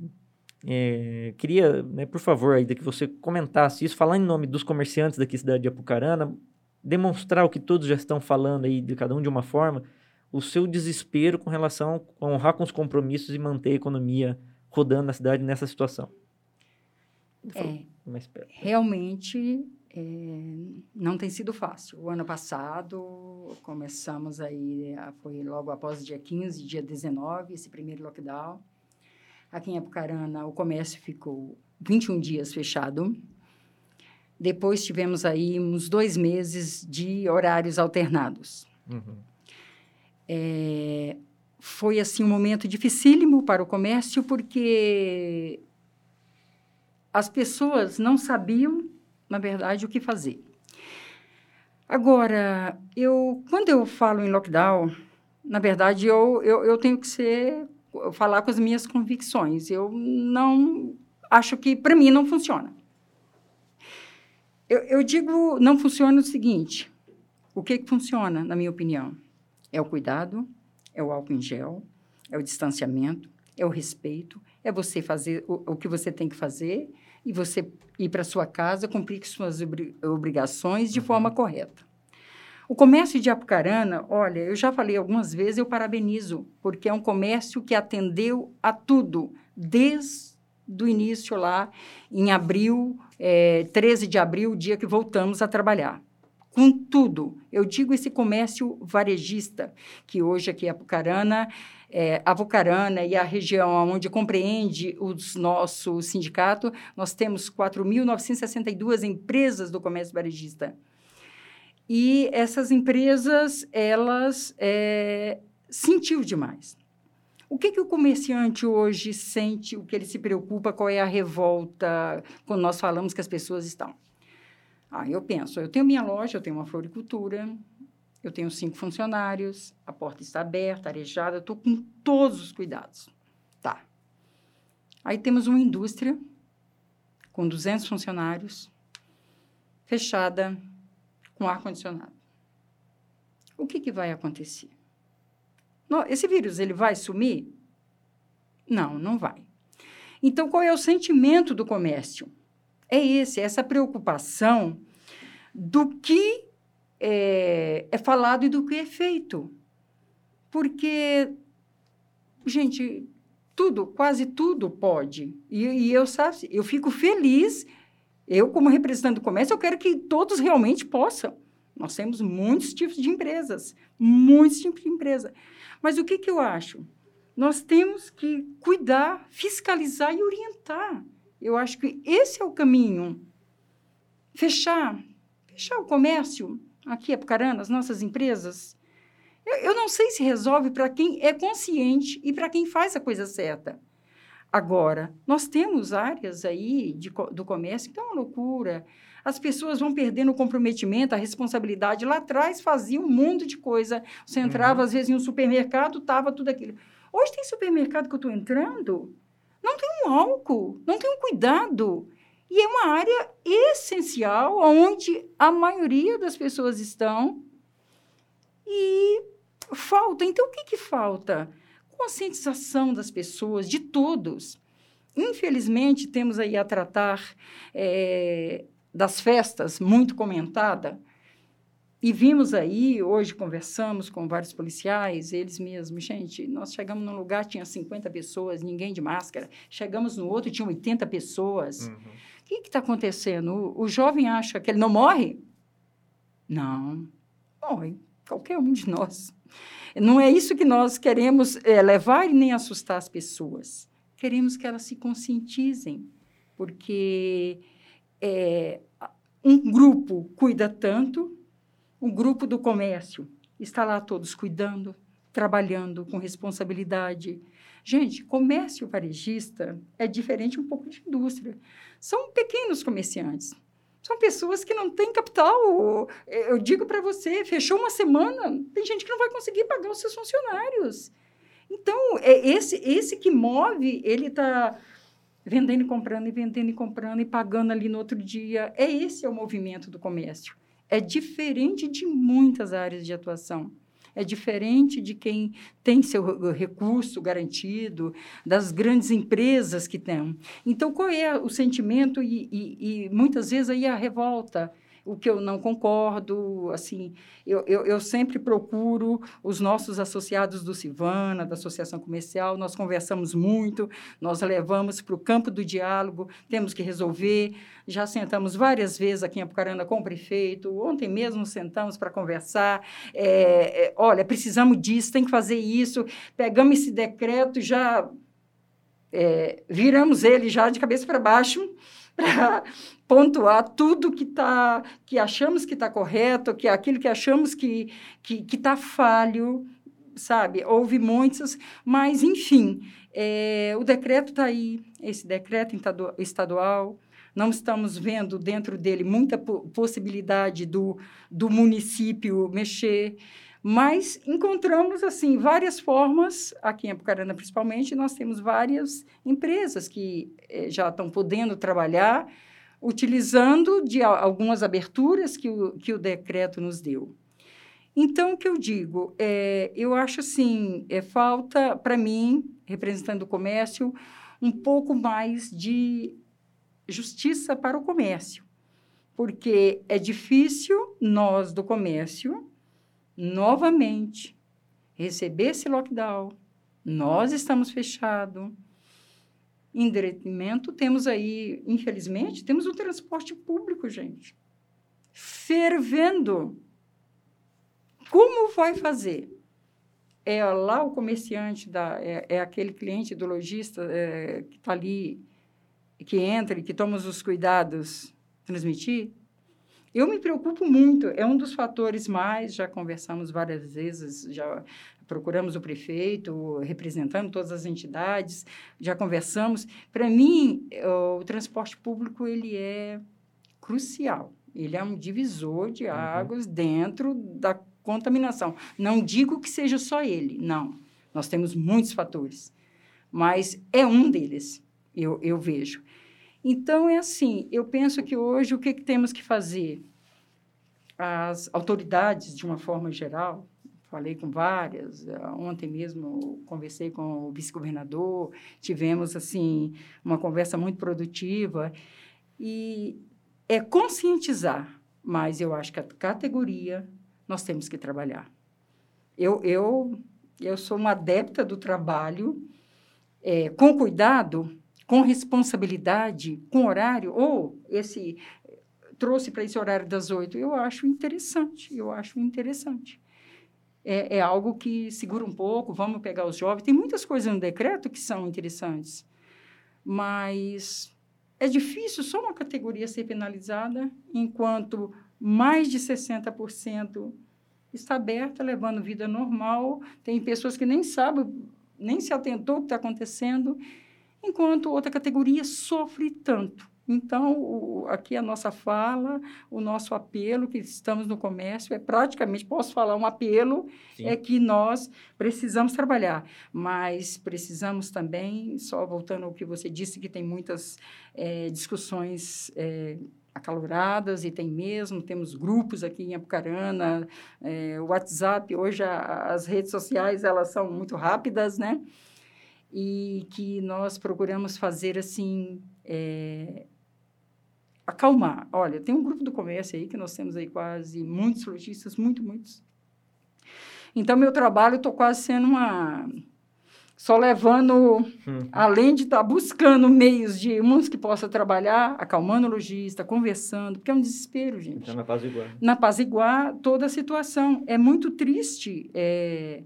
é, queria, né, por favor, ainda que você comentasse isso, falar em nome dos comerciantes daqui da cidade de Apucarana, demonstrar o que todos já estão falando aí, de cada um de uma forma, o seu desespero com relação a honrar com os compromissos e manter a economia rodando na cidade nessa situação. É, realmente é, não tem sido fácil. O ano passado começamos aí, foi logo após dia 15, dia 19, esse primeiro lockdown. Aqui em Apucarana, o comércio ficou 21 dias fechado. Depois tivemos aí uns dois meses de horários alternados. Uhum. É, foi, assim, um momento dificílimo para o comércio, porque as pessoas não sabiam, na verdade, o que fazer. Agora, eu, quando eu falo em lockdown, na verdade, eu, eu, eu tenho que ser falar com as minhas convicções. Eu não acho que para mim não funciona. Eu, eu, digo não funciona o seguinte: o que, que funciona, na minha opinião? É o cuidado, é o álcool em gel, é o distanciamento, é o respeito, é você fazer o, o que você tem que fazer e você ir para sua casa cumprir suas obrigações de uhum. forma correta. O comércio de Apucarana, olha, eu já falei algumas vezes, eu parabenizo, porque é um comércio que atendeu a tudo, desde o início lá, em abril, é, 13 de abril, o dia que voltamos a trabalhar. Com tudo, eu digo esse comércio varejista, que hoje aqui é Apucarana, é, Avucarana e a região onde compreende o nosso sindicato, nós temos 4.962 empresas do comércio varejista. E essas empresas, elas é, sentiu demais. O que, que o comerciante hoje sente, o que ele se preocupa, qual é a revolta quando nós falamos que as pessoas estão? Ah, eu penso, eu tenho minha loja, eu tenho uma floricultura, eu tenho cinco funcionários, a porta está aberta, arejada, estou com todos os cuidados. Tá. Aí temos uma indústria com 200 funcionários, fechada, com ar-condicionado. O que, que vai acontecer? Esse vírus, ele vai sumir? Não, não vai. Então, qual é o sentimento do comércio? É esse, essa preocupação do que é, é falado e do que é feito. Porque, gente, tudo, quase tudo pode. E, e eu, sabe, eu fico feliz eu, como representante do comércio, eu quero que todos realmente possam. Nós temos muitos tipos de empresas, muitos tipos de empresa. Mas o que, que eu acho? Nós temos que cuidar, fiscalizar e orientar. Eu acho que esse é o caminho. Fechar, fechar o comércio aqui em Apucarana, as nossas empresas. Eu, eu não sei se resolve para quem é consciente e para quem faz a coisa certa. Agora, nós temos áreas aí de, do comércio que é uma loucura. As pessoas vão perdendo o comprometimento, a responsabilidade. Lá atrás fazia um mundo de coisa. Você entrava, uhum. às vezes, em um supermercado, tava tudo aquilo. Hoje tem supermercado que eu estou entrando, não tem um álcool, não tem um cuidado. E é uma área essencial, onde a maioria das pessoas estão. E falta. Então, o que, que falta? conscientização das pessoas, de todos. Infelizmente, temos aí a tratar é, das festas, muito comentada, e vimos aí, hoje conversamos com vários policiais, eles mesmos, gente, nós chegamos num lugar, tinha 50 pessoas, ninguém de máscara, chegamos no outro, tinha 80 pessoas. Uhum. O que está acontecendo? O, o jovem acha que ele não morre? Não, morre, qualquer um de nós. Não é isso que nós queremos é, levar e nem assustar as pessoas. Queremos que elas se conscientizem, porque é, um grupo cuida tanto, um grupo do comércio está lá todos cuidando, trabalhando com responsabilidade. Gente, comércio varejista é diferente um pouco de indústria. São pequenos comerciantes. São pessoas que não têm capital. Eu digo para você, fechou uma semana, tem gente que não vai conseguir pagar os seus funcionários. Então, é esse, esse que move, ele está vendendo e comprando, e vendendo e comprando, e pagando ali no outro dia. É esse é o movimento do comércio. É diferente de muitas áreas de atuação. É diferente de quem tem seu recurso garantido, das grandes empresas que têm. Então, qual é o sentimento e, e, e muitas vezes aí a revolta? O que eu não concordo, assim, eu, eu, eu, sempre procuro os nossos associados do Civana, da Associação Comercial, nós conversamos muito, nós levamos para o campo do diálogo, temos que resolver, já sentamos várias vezes aqui em Apucarana com o prefeito, ontem mesmo sentamos para conversar, é, é, olha, precisamos disso, tem que fazer isso, pegamos esse decreto, já é, viramos ele já de cabeça para baixo, para pontuar tudo que tá, que achamos que está correto, que é aquilo que achamos que que está falho, sabe? Houve muitos, mas enfim, é, o decreto está aí, esse decreto estadual. Não estamos vendo dentro dele muita possibilidade do, do município mexer, mas encontramos assim várias formas aqui em Apucarana principalmente nós temos várias empresas que eh, já estão podendo trabalhar utilizando de algumas aberturas que o, que o decreto nos deu. Então, o que eu digo, é, eu acho assim, é, falta para mim, representando o comércio, um pouco mais de justiça para o comércio, porque é difícil nós do comércio, novamente, receber esse lockdown, nós estamos fechados, em detrimento, temos aí, infelizmente, temos o transporte público, gente, fervendo. Como vai fazer? É lá o comerciante, da, é, é aquele cliente do lojista é, que está ali, que entra e que toma os cuidados, transmitir? Eu me preocupo muito, é um dos fatores mais, já conversamos várias vezes, já procuramos o prefeito, representando todas as entidades, já conversamos. Para mim, o transporte público ele é crucial. Ele é um divisor de uhum. águas uhum. dentro da contaminação. Não digo que seja só ele, não. Nós temos muitos fatores, mas é um deles, eu, eu vejo. Então, é assim, eu penso que hoje o que, que temos que fazer? As autoridades, de uma forma geral, falei com várias. Eh, ontem mesmo conversei com o vice-governador, tivemos assim uma conversa muito produtiva e é conscientizar, mas eu acho que a categoria nós temos que trabalhar. Eu eu eu sou uma adepta do trabalho é, com cuidado, com responsabilidade, com horário ou esse trouxe para esse horário das oito. Eu acho interessante, eu acho interessante é, é algo que segura um pouco, vamos pegar os jovens. Tem muitas coisas no decreto que são interessantes, mas é difícil só uma categoria ser penalizada, enquanto mais de 60% está aberta, levando vida normal. Tem pessoas que nem sabem, nem se atentou o que está acontecendo, enquanto outra categoria sofre tanto. Então, o, aqui a nossa fala, o nosso apelo, que estamos no comércio, é praticamente, posso falar, um apelo Sim. é que nós precisamos trabalhar, mas precisamos também, só voltando ao que você disse, que tem muitas é, discussões é, acaloradas, e tem mesmo, temos grupos aqui em Apucarana, é, WhatsApp, hoje a, as redes sociais, elas são muito rápidas, né? E que nós procuramos fazer, assim, é, acalmar. Olha, tem um grupo do comércio aí que nós temos aí quase muitos lojistas, muito, muitos. Então, meu trabalho, eu estou quase sendo uma... Só levando, hum. além de estar tá buscando meios de uns que possa trabalhar, acalmando o lojista, conversando, porque é um desespero, gente. Então, na paz igual. Na paz igual, toda a situação. É muito triste. É...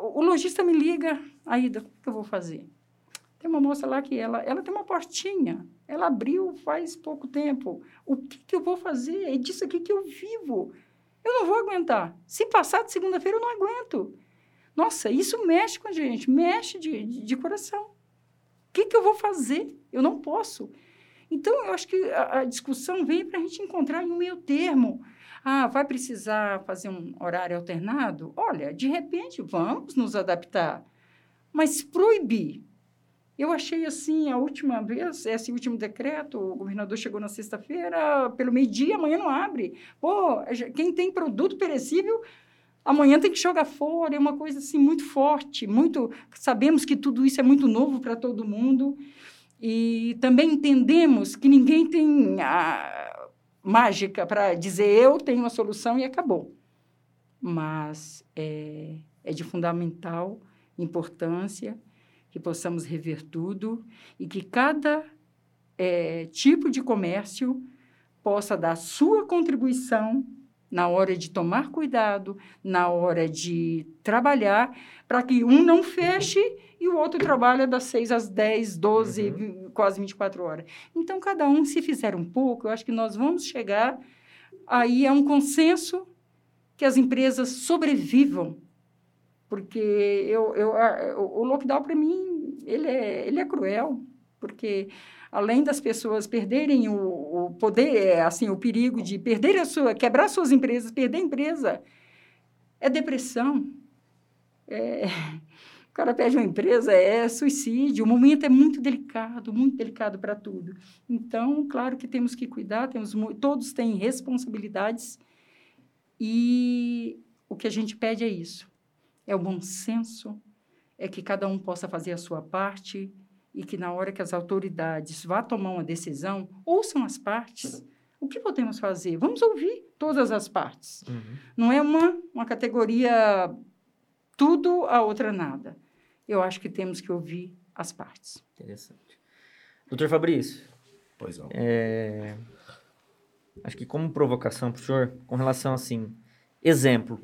O lojista me liga, Aida, o que eu vou fazer? Tem uma moça lá que ela, ela tem uma portinha. Ela abriu faz pouco tempo. O que, que eu vou fazer? É disso aqui que eu vivo. Eu não vou aguentar. Se passar de segunda-feira, eu não aguento. Nossa, isso mexe com a gente, mexe de, de, de coração. O que, que eu vou fazer? Eu não posso. Então, eu acho que a, a discussão vem para a gente encontrar um meio termo. Ah, vai precisar fazer um horário alternado? Olha, de repente, vamos nos adaptar. Mas proibir Eu achei assim, a última vez, esse último decreto, o governador chegou na sexta-feira, pelo meio-dia, amanhã não abre. Pô, quem tem produto perecível, amanhã tem que jogar fora. É uma coisa assim muito forte, muito. Sabemos que tudo isso é muito novo para todo mundo. E também entendemos que ninguém tem a mágica para dizer eu tenho uma solução e acabou. Mas é, é de fundamental importância que possamos rever tudo e que cada é, tipo de comércio possa dar sua contribuição na hora de tomar cuidado, na hora de trabalhar, para que um não feche e o outro trabalha das 6 às 10, 12, uhum. quase 24 horas. Então, cada um, se fizer um pouco, eu acho que nós vamos chegar aí a um consenso que as empresas sobrevivam porque eu, eu, o lockdown, para mim, ele é, ele é cruel, porque além das pessoas perderem o, o poder, é, assim, o perigo de perder a sua, quebrar suas empresas, perder a empresa, é depressão. É, cara perde uma empresa, é suicídio. O momento é muito delicado, muito delicado para tudo. Então, claro que temos que cuidar, temos, todos têm responsabilidades e o que a gente pede é isso é o bom senso, é que cada um possa fazer a sua parte e que na hora que as autoridades vá tomar uma decisão, ouçam as partes. O que podemos fazer? Vamos ouvir todas as partes. Uhum. Não é uma, uma categoria tudo, a outra nada. Eu acho que temos que ouvir as partes. Interessante. Doutor Fabrício. Pois não. É... Acho que como provocação para o senhor, com relação assim, exemplo,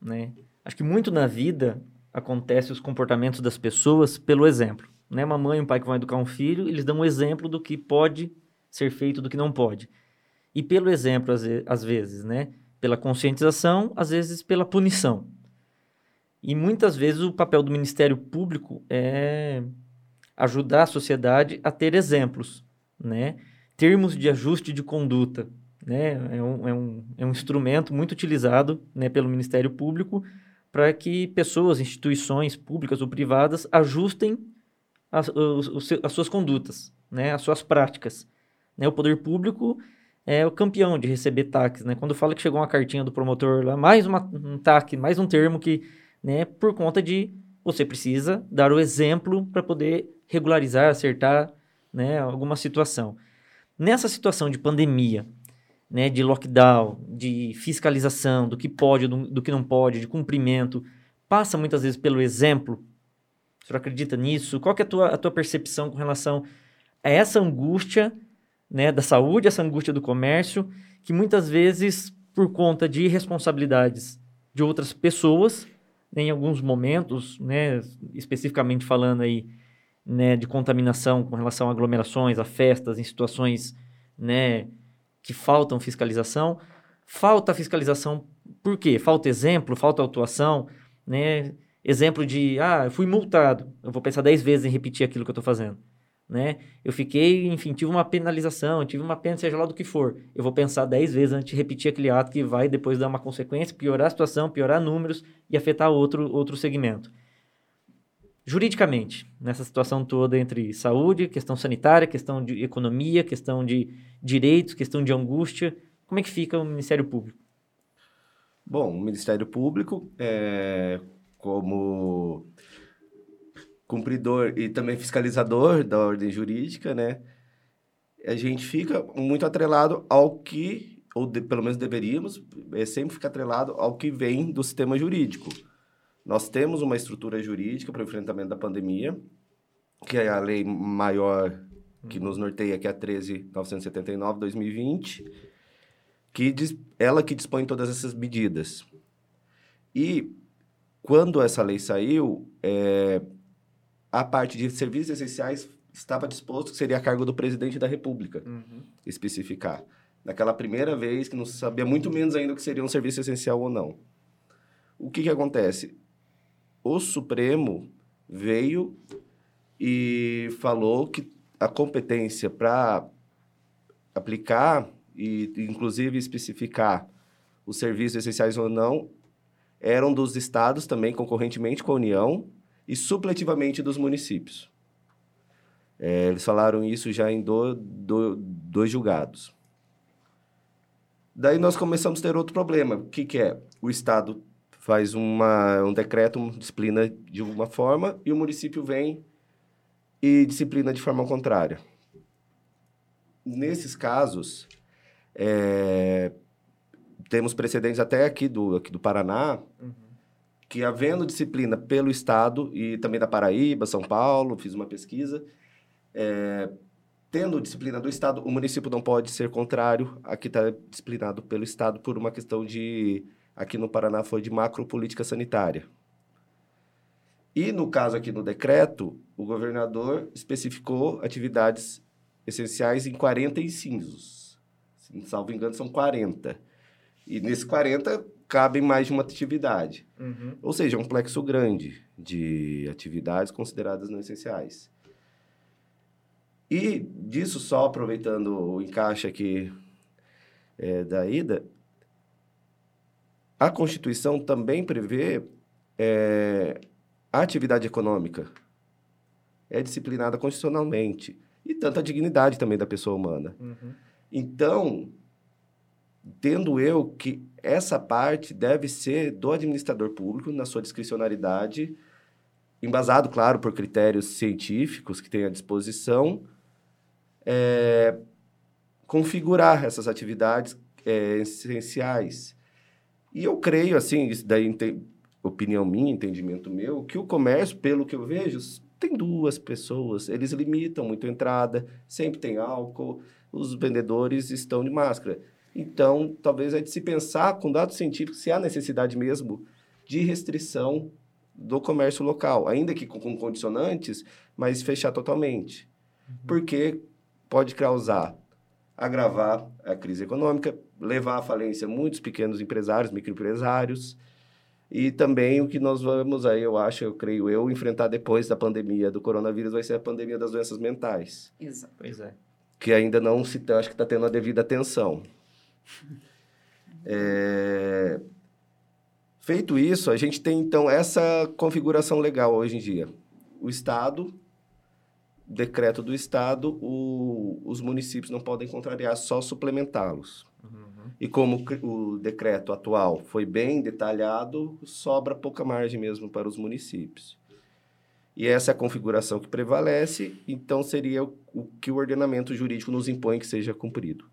né? Acho que muito na vida acontece os comportamentos das pessoas pelo exemplo. Né? Uma mãe e um pai que vão educar um filho, eles dão um exemplo do que pode ser feito, do que não pode. E pelo exemplo, às, às vezes, né? Pela conscientização, às vezes pela punição. E muitas vezes o papel do Ministério Público é ajudar a sociedade a ter exemplos, né? Termos de ajuste de conduta, né? É um, é um, é um instrumento muito utilizado né, pelo Ministério Público para que pessoas, instituições públicas ou privadas ajustem as, os, as suas condutas, né, as suas práticas. Né, o poder público é o campeão de receber taques. Né? Quando fala que chegou uma cartinha do promotor lá, mais uma, um taque, mais um termo que, né, por conta de você precisa dar o exemplo para poder regularizar, acertar né, alguma situação. Nessa situação de pandemia, né, de lockdown, de fiscalização, do que pode, do, do, que não pode, de cumprimento, passa muitas vezes pelo exemplo. O senhor acredita nisso? Qual é a tua, a tua percepção com relação a essa angústia né, da saúde, essa angústia do comércio, que muitas vezes, por conta de responsabilidades de outras pessoas, em alguns momentos, né, especificamente falando aí né, de contaminação com relação a aglomerações, a festas, em situações né, que faltam fiscalização. Falta fiscalização por quê? Falta exemplo, falta autuação, né? Exemplo de, ah, eu fui multado, eu vou pensar 10 vezes em repetir aquilo que eu estou fazendo, né? Eu fiquei, enfim, tive uma penalização, tive uma pena, seja lá do que for. Eu vou pensar 10 vezes antes de repetir aquele ato que vai depois dar uma consequência, piorar a situação, piorar números e afetar outro, outro segmento juridicamente, nessa situação toda entre saúde, questão sanitária, questão de economia, questão de direitos, questão de angústia, como é que fica o Ministério Público? Bom, o Ministério Público, é, como cumpridor e também fiscalizador da ordem jurídica, né, a gente fica muito atrelado ao que, ou de, pelo menos deveríamos, é, sempre ficar atrelado ao que vem do sistema jurídico. Nós temos uma estrutura jurídica para o enfrentamento da pandemia, que é a lei maior que nos norteia, que é a 13.979/2020, que diz, ela que dispõe todas essas medidas. E quando essa lei saiu, é, a parte de serviços essenciais estava disposto que seria a cargo do presidente da República uhum. especificar. Naquela primeira vez que não se sabia muito menos ainda o que seria um serviço essencial ou não. O que, que acontece? o Supremo veio e falou que a competência para aplicar e, inclusive, especificar os serviços essenciais ou não eram dos estados também, concorrentemente com a União, e supletivamente dos municípios. É, eles falaram isso já em do, do, dois julgados. Daí nós começamos a ter outro problema. O que, que é? O Estado faz uma, um decreto, uma disciplina de uma forma, e o município vem e disciplina de forma contrária. Nesses casos, é, temos precedentes até aqui do, aqui do Paraná, uhum. Que havendo disciplina pelo Estado, e também da Paraíba, São Paulo, fiz uma pesquisa, é, tendo disciplina do Estado, o município não pode ser contrário a que está disciplinado pelo Estado por uma questão de, aqui no Paraná, foi de macropolítica sanitária. E no caso aqui no decreto, o governador especificou atividades essenciais em 40 incisos. Salvo engano, são 40. E nesses 40 cabem mais de uma atividade. Uhum. Ou seja, é um complexo grande de atividades consideradas não essenciais. E disso, só aproveitando o encaixe aqui é, da ida, a Constituição também prevê é, a atividade econômica. É disciplinada constitucionalmente. E tanto a dignidade também da pessoa humana. Uhum. Então, tendo eu que essa parte deve ser do administrador público, na sua discricionariedade, embasado, claro, por critérios científicos que tem à disposição, é, configurar essas atividades é, essenciais. E eu creio, assim, isso daí opinião minha, entendimento meu, que o comércio, pelo que eu vejo, tem duas pessoas, eles limitam muito a entrada, sempre tem álcool, os vendedores estão de máscara. Então, talvez é de se pensar com dados científicos se há necessidade mesmo de restrição do comércio local, ainda que com condicionantes, mas fechar totalmente. Uhum. Porque pode causar, agravar a crise econômica, levar à falência muitos pequenos empresários, microempresários, e também o que nós vamos aí, eu acho, eu creio eu, enfrentar depois da pandemia do coronavírus vai ser a pandemia das doenças mentais. Exato. Pois é. Que ainda não se, acho que está tendo a devida atenção. É... Feito isso, a gente tem então essa configuração legal hoje em dia. O Estado decreto do Estado, o, os municípios não podem contrariar, só suplementá-los. Uhum. E como o decreto atual foi bem detalhado, sobra pouca margem mesmo para os municípios. E essa é a configuração que prevalece, então seria o, o que o ordenamento jurídico nos impõe que seja cumprido.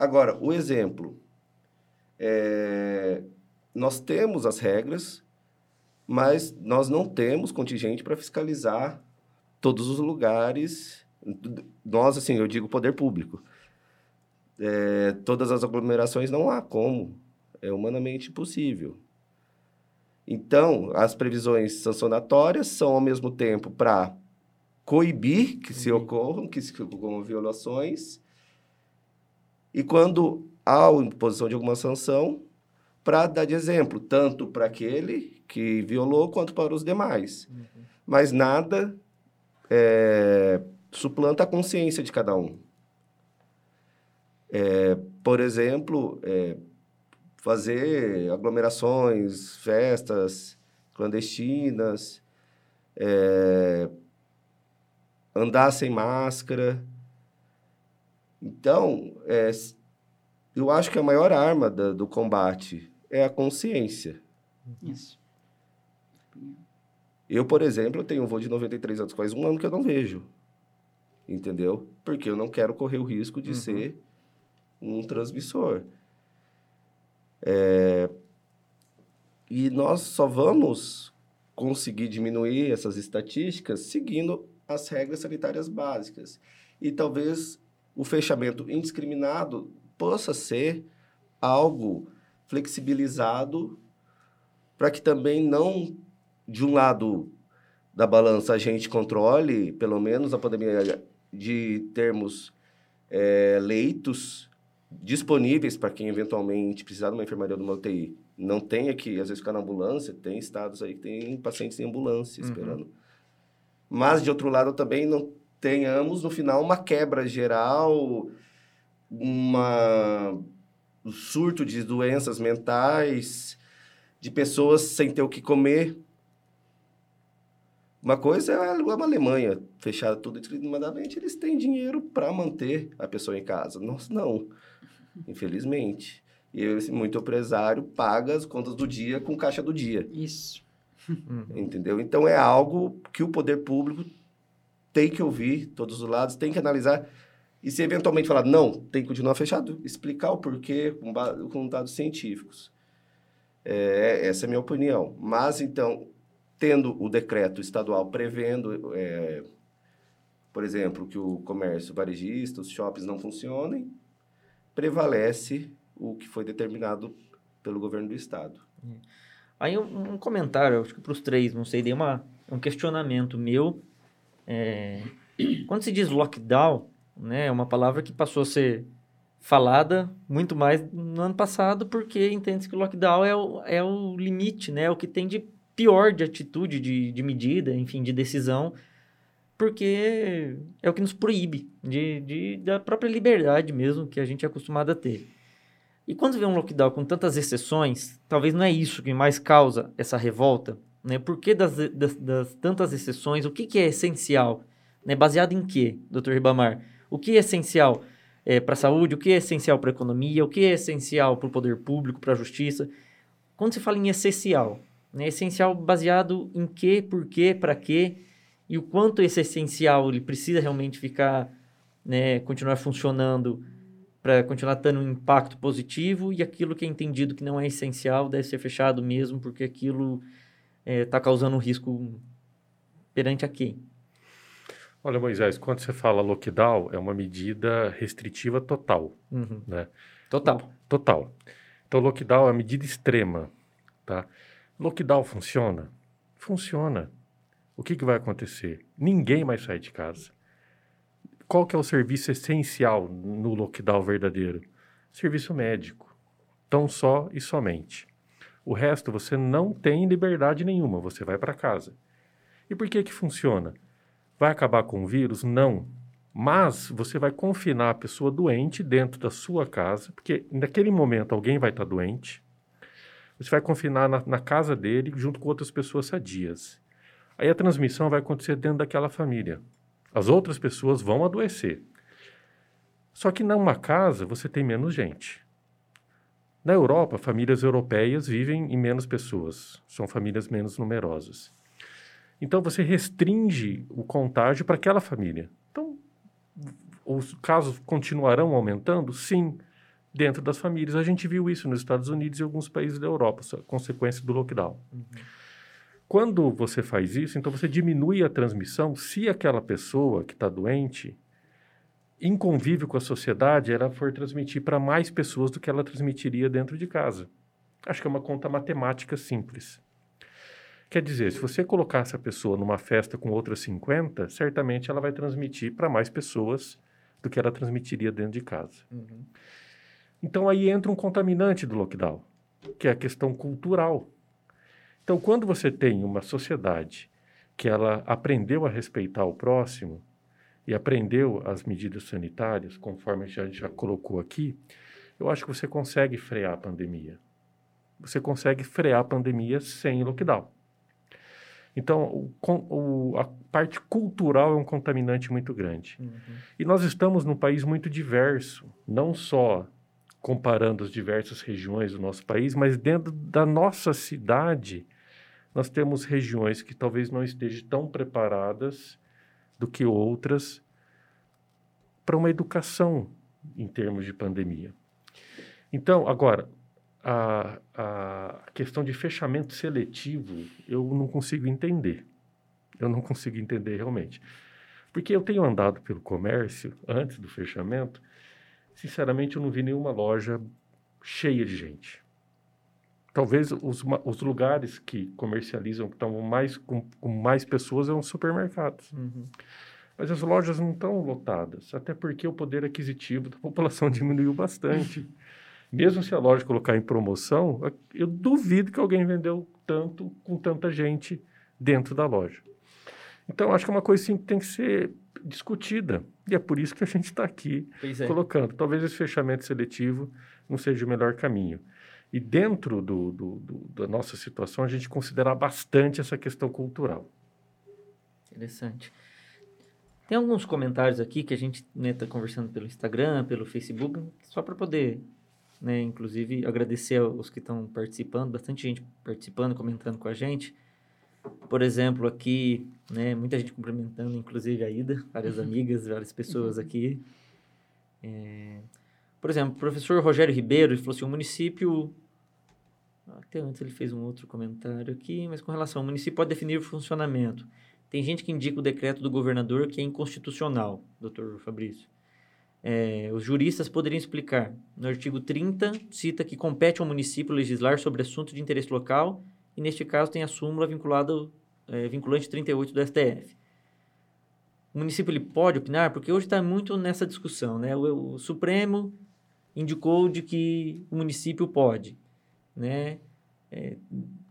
Agora, o exemplo. É, nós temos as regras, mas nós não temos contingente para fiscalizar todos os lugares. Nós, assim, eu digo poder público. É, todas as aglomerações não há como. É humanamente impossível. Então, as previsões sancionatórias são, ao mesmo tempo, para coibir que se ocorram, que se ocorram violações, e quando há a imposição de alguma sanção, para dar de exemplo, tanto para aquele que violou quanto para os demais. Uhum. Mas nada é, suplanta a consciência de cada um. É, por exemplo, é, fazer aglomerações, festas clandestinas, é, andar sem máscara. Então, é, eu acho que a maior arma da, do combate é a consciência. Isso. Eu, por exemplo, tenho um voo de 93 anos, faz um ano que eu não vejo. Entendeu? Porque eu não quero correr o risco de uhum. ser um transmissor. É... E nós só vamos conseguir diminuir essas estatísticas seguindo as regras sanitárias básicas. E talvez o fechamento indiscriminado possa ser algo flexibilizado para que também não de um lado da balança, a gente controle, pelo menos, a pandemia, de termos é, leitos disponíveis para quem eventualmente precisar de uma enfermaria ou de uma UTI. Não tenha que, às vezes, ficar na ambulância. Tem estados aí que tem pacientes em ambulância uhum. esperando. Mas, de outro lado, também não tenhamos, no final, uma quebra geral, uma um surto de doenças mentais, de pessoas sem ter o que comer, Uma coisa é uma Alemanha, fechada tudo indiscriminadamente, eles têm dinheiro para manter a pessoa em casa. Nós não, infelizmente. E esse muito empresário paga as contas do dia com caixa do dia. Isso. Entendeu? Então é algo que o poder público tem que ouvir todos os lados, tem que analisar. E se eventualmente falar, não, tem que continuar fechado, explicar o porquê com, com dados científicos. É, essa é a minha opinião. Mas, então, tendo o decreto estadual prevendo, é, por exemplo, que o comércio varejista, os shoppings não funcionem, prevalece o que foi determinado pelo governo do estado. Aí um, um comentário, acho que para os três, não sei, dei uma, um questionamento meu. É, quando se diz lockdown, né, é uma palavra que passou a ser falada muito mais no ano passado, porque entende-se que o lockdown é o, é o limite, né, é o que tem de pior de atitude, de, de medida, enfim, de decisão, porque é o que nos proíbe de, de, da própria liberdade mesmo que a gente é acostumado a ter. E quando vê um lockdown com tantas exceções, talvez não é isso que mais causa essa revolta, né? Por que das, das, das tantas exceções? O que, que é essencial? Né? Baseado em quê, doutor Ribamar? O que é essencial é, para a saúde? O que é essencial para a economia? O que é essencial para o poder público, para a justiça? Quando se fala em essencial, né? essencial baseado em quê, por quê, para quê? E o quanto esse essencial ele precisa realmente ficar, né, continuar funcionando para continuar tendo um impacto positivo e aquilo que é entendido que não é essencial deve ser fechado mesmo porque aquilo está é, causando um risco perante a quem? Olha, Moisés, quando você fala lockdown, é uma medida restritiva total, uhum. né? Total. Total. Então, lockdown é uma medida extrema, tá? Lockdown funciona? Funciona. O que, que vai acontecer? Ninguém mais sai de casa. Qual que é o serviço essencial no lockdown verdadeiro? Serviço médico. Tão só e somente. O resto você não tem liberdade nenhuma, você vai para casa. E por que que funciona? Vai acabar com o vírus? Não. Mas você vai confinar a pessoa doente dentro da sua casa, porque naquele momento alguém vai estar tá doente. Você vai confinar na, na casa dele junto com outras pessoas sadias. Aí a transmissão vai acontecer dentro daquela família. As outras pessoas vão adoecer. Só que numa casa você tem menos gente. Na Europa, famílias europeias vivem em menos pessoas, são famílias menos numerosas. Então você restringe o contágio para aquela família. Então, os casos continuarão aumentando? Sim, dentro das famílias. A gente viu isso nos Estados Unidos e alguns países da Europa, consequência do lockdown. Uhum. Quando você faz isso, então você diminui a transmissão se aquela pessoa que está doente, em convívio com a sociedade, ela for transmitir para mais pessoas do que ela transmitiria dentro de casa. Acho que é uma conta matemática simples. Quer dizer, se você colocar essa pessoa numa festa com outras 50, certamente ela vai transmitir para mais pessoas do que ela transmitiria dentro de casa. Uhum. Então aí entra um contaminante do lockdown, que é a questão cultural. Então, quando você tem uma sociedade que ela aprendeu a respeitar o próximo e aprendeu as medidas sanitárias, conforme a gente já colocou aqui, eu acho que você consegue frear a pandemia. Você consegue frear a pandemia sem lockdown. Então, o, o, a parte cultural é um contaminante muito grande. Uhum. E nós estamos num país muito diverso, não só comparando as diversas regiões do nosso país, mas dentro da nossa cidade, nós temos regiões que talvez não estejam tão preparadas do que outras para uma educação em termos de pandemia. Então, agora, a, a questão de fechamento seletivo, eu não consigo entender. Eu não consigo entender realmente. Porque eu tenho andado pelo comércio antes do fechamento, sinceramente, eu não vi nenhuma loja cheia de gente. Talvez os, os lugares que comercializam, que estão mais, com, com, mais pessoas, são os supermercados. Uhum. Mas as lojas não estão lotadas, até porque o poder aquisitivo da população diminuiu bastante. Mesmo se a loja colocar em promoção, eu duvido que alguém vendeu tanto com tanta gente dentro da loja. Então, acho que é uma coisa assim, que tem que ser discutida. E é por isso que a gente está aqui é. colocando. Talvez esse fechamento seletivo não seja o melhor caminho. E dentro do, do, do, da nossa situação, a gente considera bastante essa questão cultural. Interessante. Tem alguns comentários aqui que a gente está né, tá conversando pelo Instagram, pelo Facebook, só para poder, né, inclusive, agradecer aos que estão participando, bastante gente participando, comentando com a gente. Por exemplo, aqui, né, muita gente cumprimentando, inclusive a Ida, várias amigas, várias pessoas aqui. É... Por exemplo, o professor Rogério Ribeiro falou assim: o município. Até antes ele fez um outro comentário aqui, mas com relação ao município pode definir o funcionamento. Tem gente que indica o decreto do governador que é inconstitucional, doutor Fabrício. É, os juristas poderiam explicar. No artigo 30, cita que compete ao município legislar sobre assunto de interesse local e, neste caso, tem a súmula vinculada, é, vinculante 38 do STF. O município ele pode opinar? Porque hoje está muito nessa discussão. Né? O, o, Supremo indicou de que o município pode. Né? É,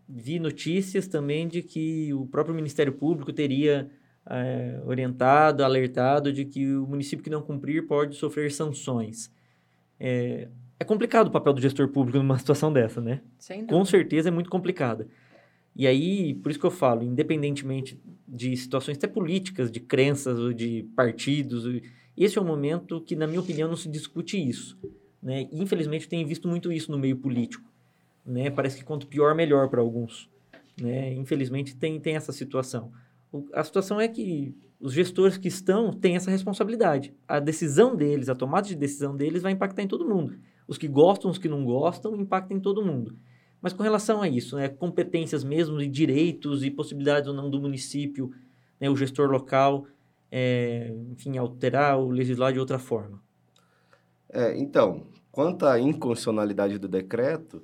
vi notícias também de que o próprio Ministério Público teria é, orientado, alertado de que o município que não cumprir pode sofrer sanções. É, é complicado o papel do gestor público numa situação dessa, né? Com certeza é muito complicada. E aí, por isso que eu falo, independentemente de situações até políticas, de crenças ou de partidos, esse é um momento que, na minha opinião, não se discute isso. Né? Infelizmente, tenho visto muito isso no meio político né? Parece que quanto pior, melhor para alguns, né? Infelizmente tem, tem essa situação. O, a situação é que os gestores que estão têm essa responsabilidade. A decisão deles, a tomada de decisão deles vai impactar em todo mundo. Os que gostam, os que não gostam, impactam em todo mundo. Mas com relação a isso, né, competências mesmo e direitos e possibilidades ou não do município, né, o gestor local, é, enfim, alterar ou legislar de outra forma. É, então, quanto à inconstitucionalidade do decreto,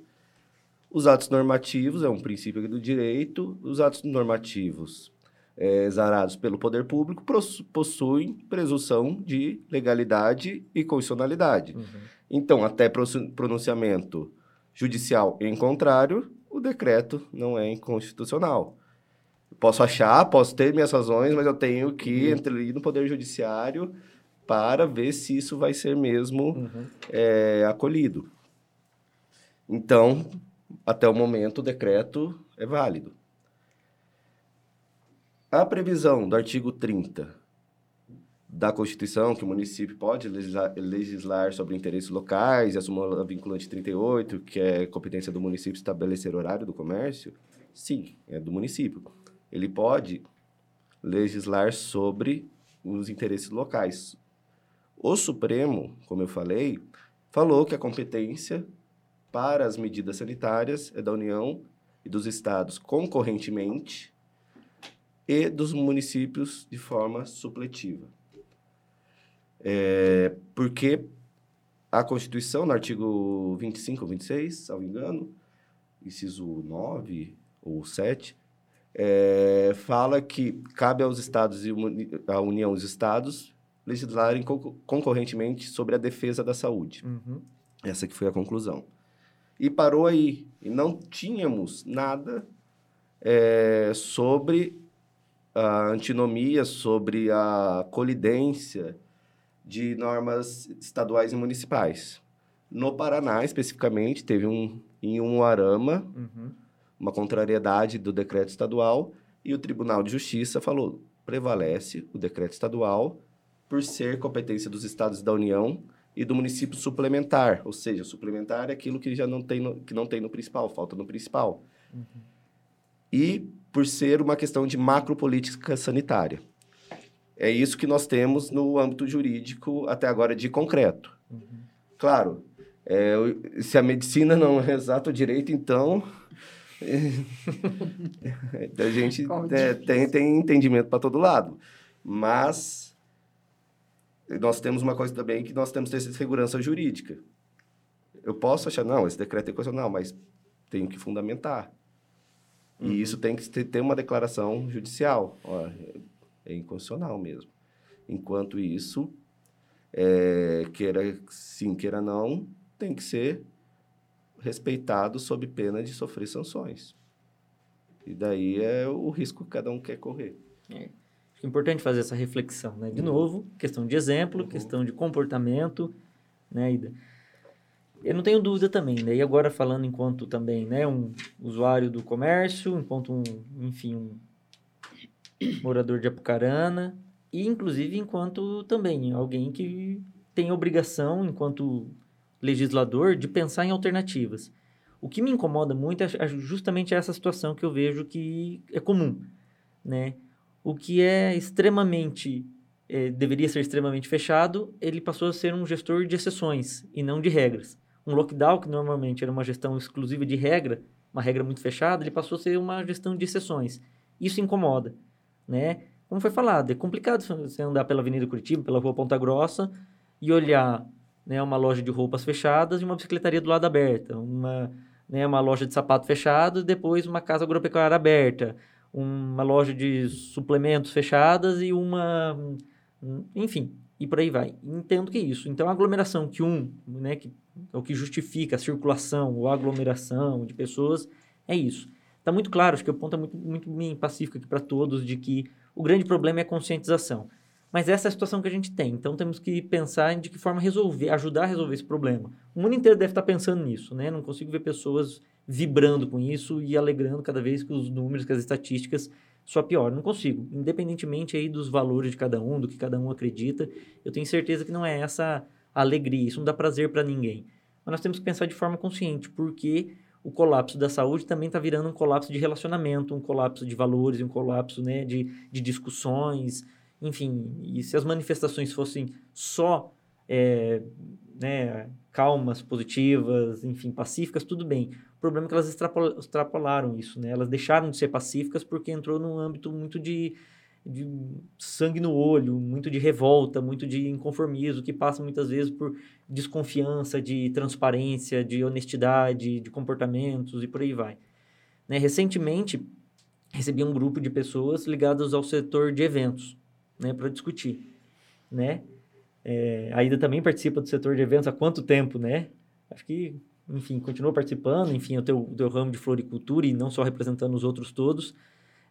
os atos normativos, é um princípio do direito, os atos normativos é, exarados pelo poder público possuem presunção de legalidade e constitucionalidade. Uhum. Então, até pronunciamento judicial em contrário, o decreto não é inconstitucional. Posso achar, posso ter minhas razões, mas eu tenho que uhum. entrar no Poder Judiciário para ver se isso vai ser mesmo uhum. é, acolhido. Então, até o momento, o decreto é válido. A previsão do artigo 30 da Constituição, que o município pode legislar, legislar sobre interesses locais, e a súmula vinculante 38, que é competência do município estabelecer horário do comércio, sim, é do município. Ele pode legislar sobre os interesses locais. O Supremo, como eu falei, falou que a competência para as medidas sanitárias é da União e dos estados concorrentemente e dos municípios de forma supletiva. É, porque a Constituição, no artigo 25 ou 26, salvo engano, inciso 9 ou 7, é, fala que cabe aos estados e à União e os estados legislarem concorrentemente sobre a defesa da saúde. Uhum. Essa que foi a conclusão e parou aí. E não tínhamos nada é, sobre a antinomia, sobre a colidência de normas estaduais e municipais. No Paraná, especificamente, teve um em um arama uhum. uma contrariedade do decreto estadual e o Tribunal de Justiça falou prevalece o decreto estadual por ser competência dos estados da União e do município suplementar, ou seja, suplementar é aquilo que já não tem no, que não tem no principal, falta no principal. Uhum. E por ser uma questão de macropolítica sanitária. É isso que nós temos no âmbito jurídico até agora de concreto. Uhum. Claro, é, se a medicina não é exato direito, então a gente é, tem, tem entendimento para todo lado. Mas nós temos uma coisa também que nós temos ter segurança jurídica. Eu posso achar, não, esse decreto é constitucional, mas tenho que fundamentar. Uhum. E isso tem que ter uma declaração judicial. Ó, é inconstitucional mesmo. Enquanto isso, é, queira sim, queira não, tem que ser respeitado sob pena de sofrer sanções. E daí é o risco que cada um quer correr. É. É importante fazer essa reflexão, né? De novo, questão de exemplo, uhum. questão de comportamento, né, Ida? Eu não tenho dúvida também, né? E agora falando enquanto também, né, um usuário do comércio, enquanto um, enfim, um, morador de Apucarana, e inclusive enquanto também alguém que tem obrigação, enquanto legislador, de pensar em alternativas. O que me incomoda muito é, é justamente essa situação que eu vejo que é comum, né? O que é extremamente é, deveria ser extremamente fechado, ele passou a ser um gestor de exceções e não de regras. Um lockdown, que normalmente era uma gestão exclusiva de regra, uma regra muito fechada, ele passou a ser uma gestão de exceções. Isso incomoda, né? Como foi falado, é complicado você andar pela Avenida Curitiba, pela Rua Ponta Grossa e olhar né, uma loja de roupas fechadas e uma bicicletaria do lado aberta, uma, né, uma loja de sapato fechado e depois uma casa agropecuária aberta, uma loja de suplementos fechadas e uma enfim, e por aí vai. Entendo que é isso. Então, a aglomeração que um, né, que é o que justifica a circulação ou a aglomeração de pessoas, é isso. Está muito claro, acho que o ponto é muito, muito bem pacífico aqui para todos, de que o grande problema é a conscientização. Mas essa é a situação que a gente tem. Então, temos que pensar de que forma resolver, ajudar a resolver esse problema. O mundo inteiro deve estar pensando nisso, né? Não consigo ver pessoas vibrando com isso e alegrando cada vez que os números, que as estatísticas só pior. Não consigo. Independentemente aí dos valores de cada um, do que cada um acredita, eu tenho certeza que não é essa alegria, isso não dá prazer para ninguém. Mas nós temos que pensar de forma consciente, porque o colapso da saúde também está virando um colapso de relacionamento, um colapso de valores, um colapso né, de, de discussões, enfim. E se as manifestações fossem só é, né, calmas, positivas, enfim, pacíficas, tudo bem. Problema é que elas extrapolaram isso, né? Elas deixaram de ser pacíficas porque entrou num âmbito muito de, de sangue no olho, muito de revolta, muito de inconformismo, que passa muitas vezes por desconfiança, de transparência, de honestidade, de comportamentos e por aí vai. Né? Recentemente, recebi um grupo de pessoas ligadas ao setor de eventos, né, para discutir, né? É, a Ida também participa do setor de eventos há quanto tempo, né? Acho que enfim, continua participando, enfim, o teu, teu ramo de floricultura e não só representando os outros todos.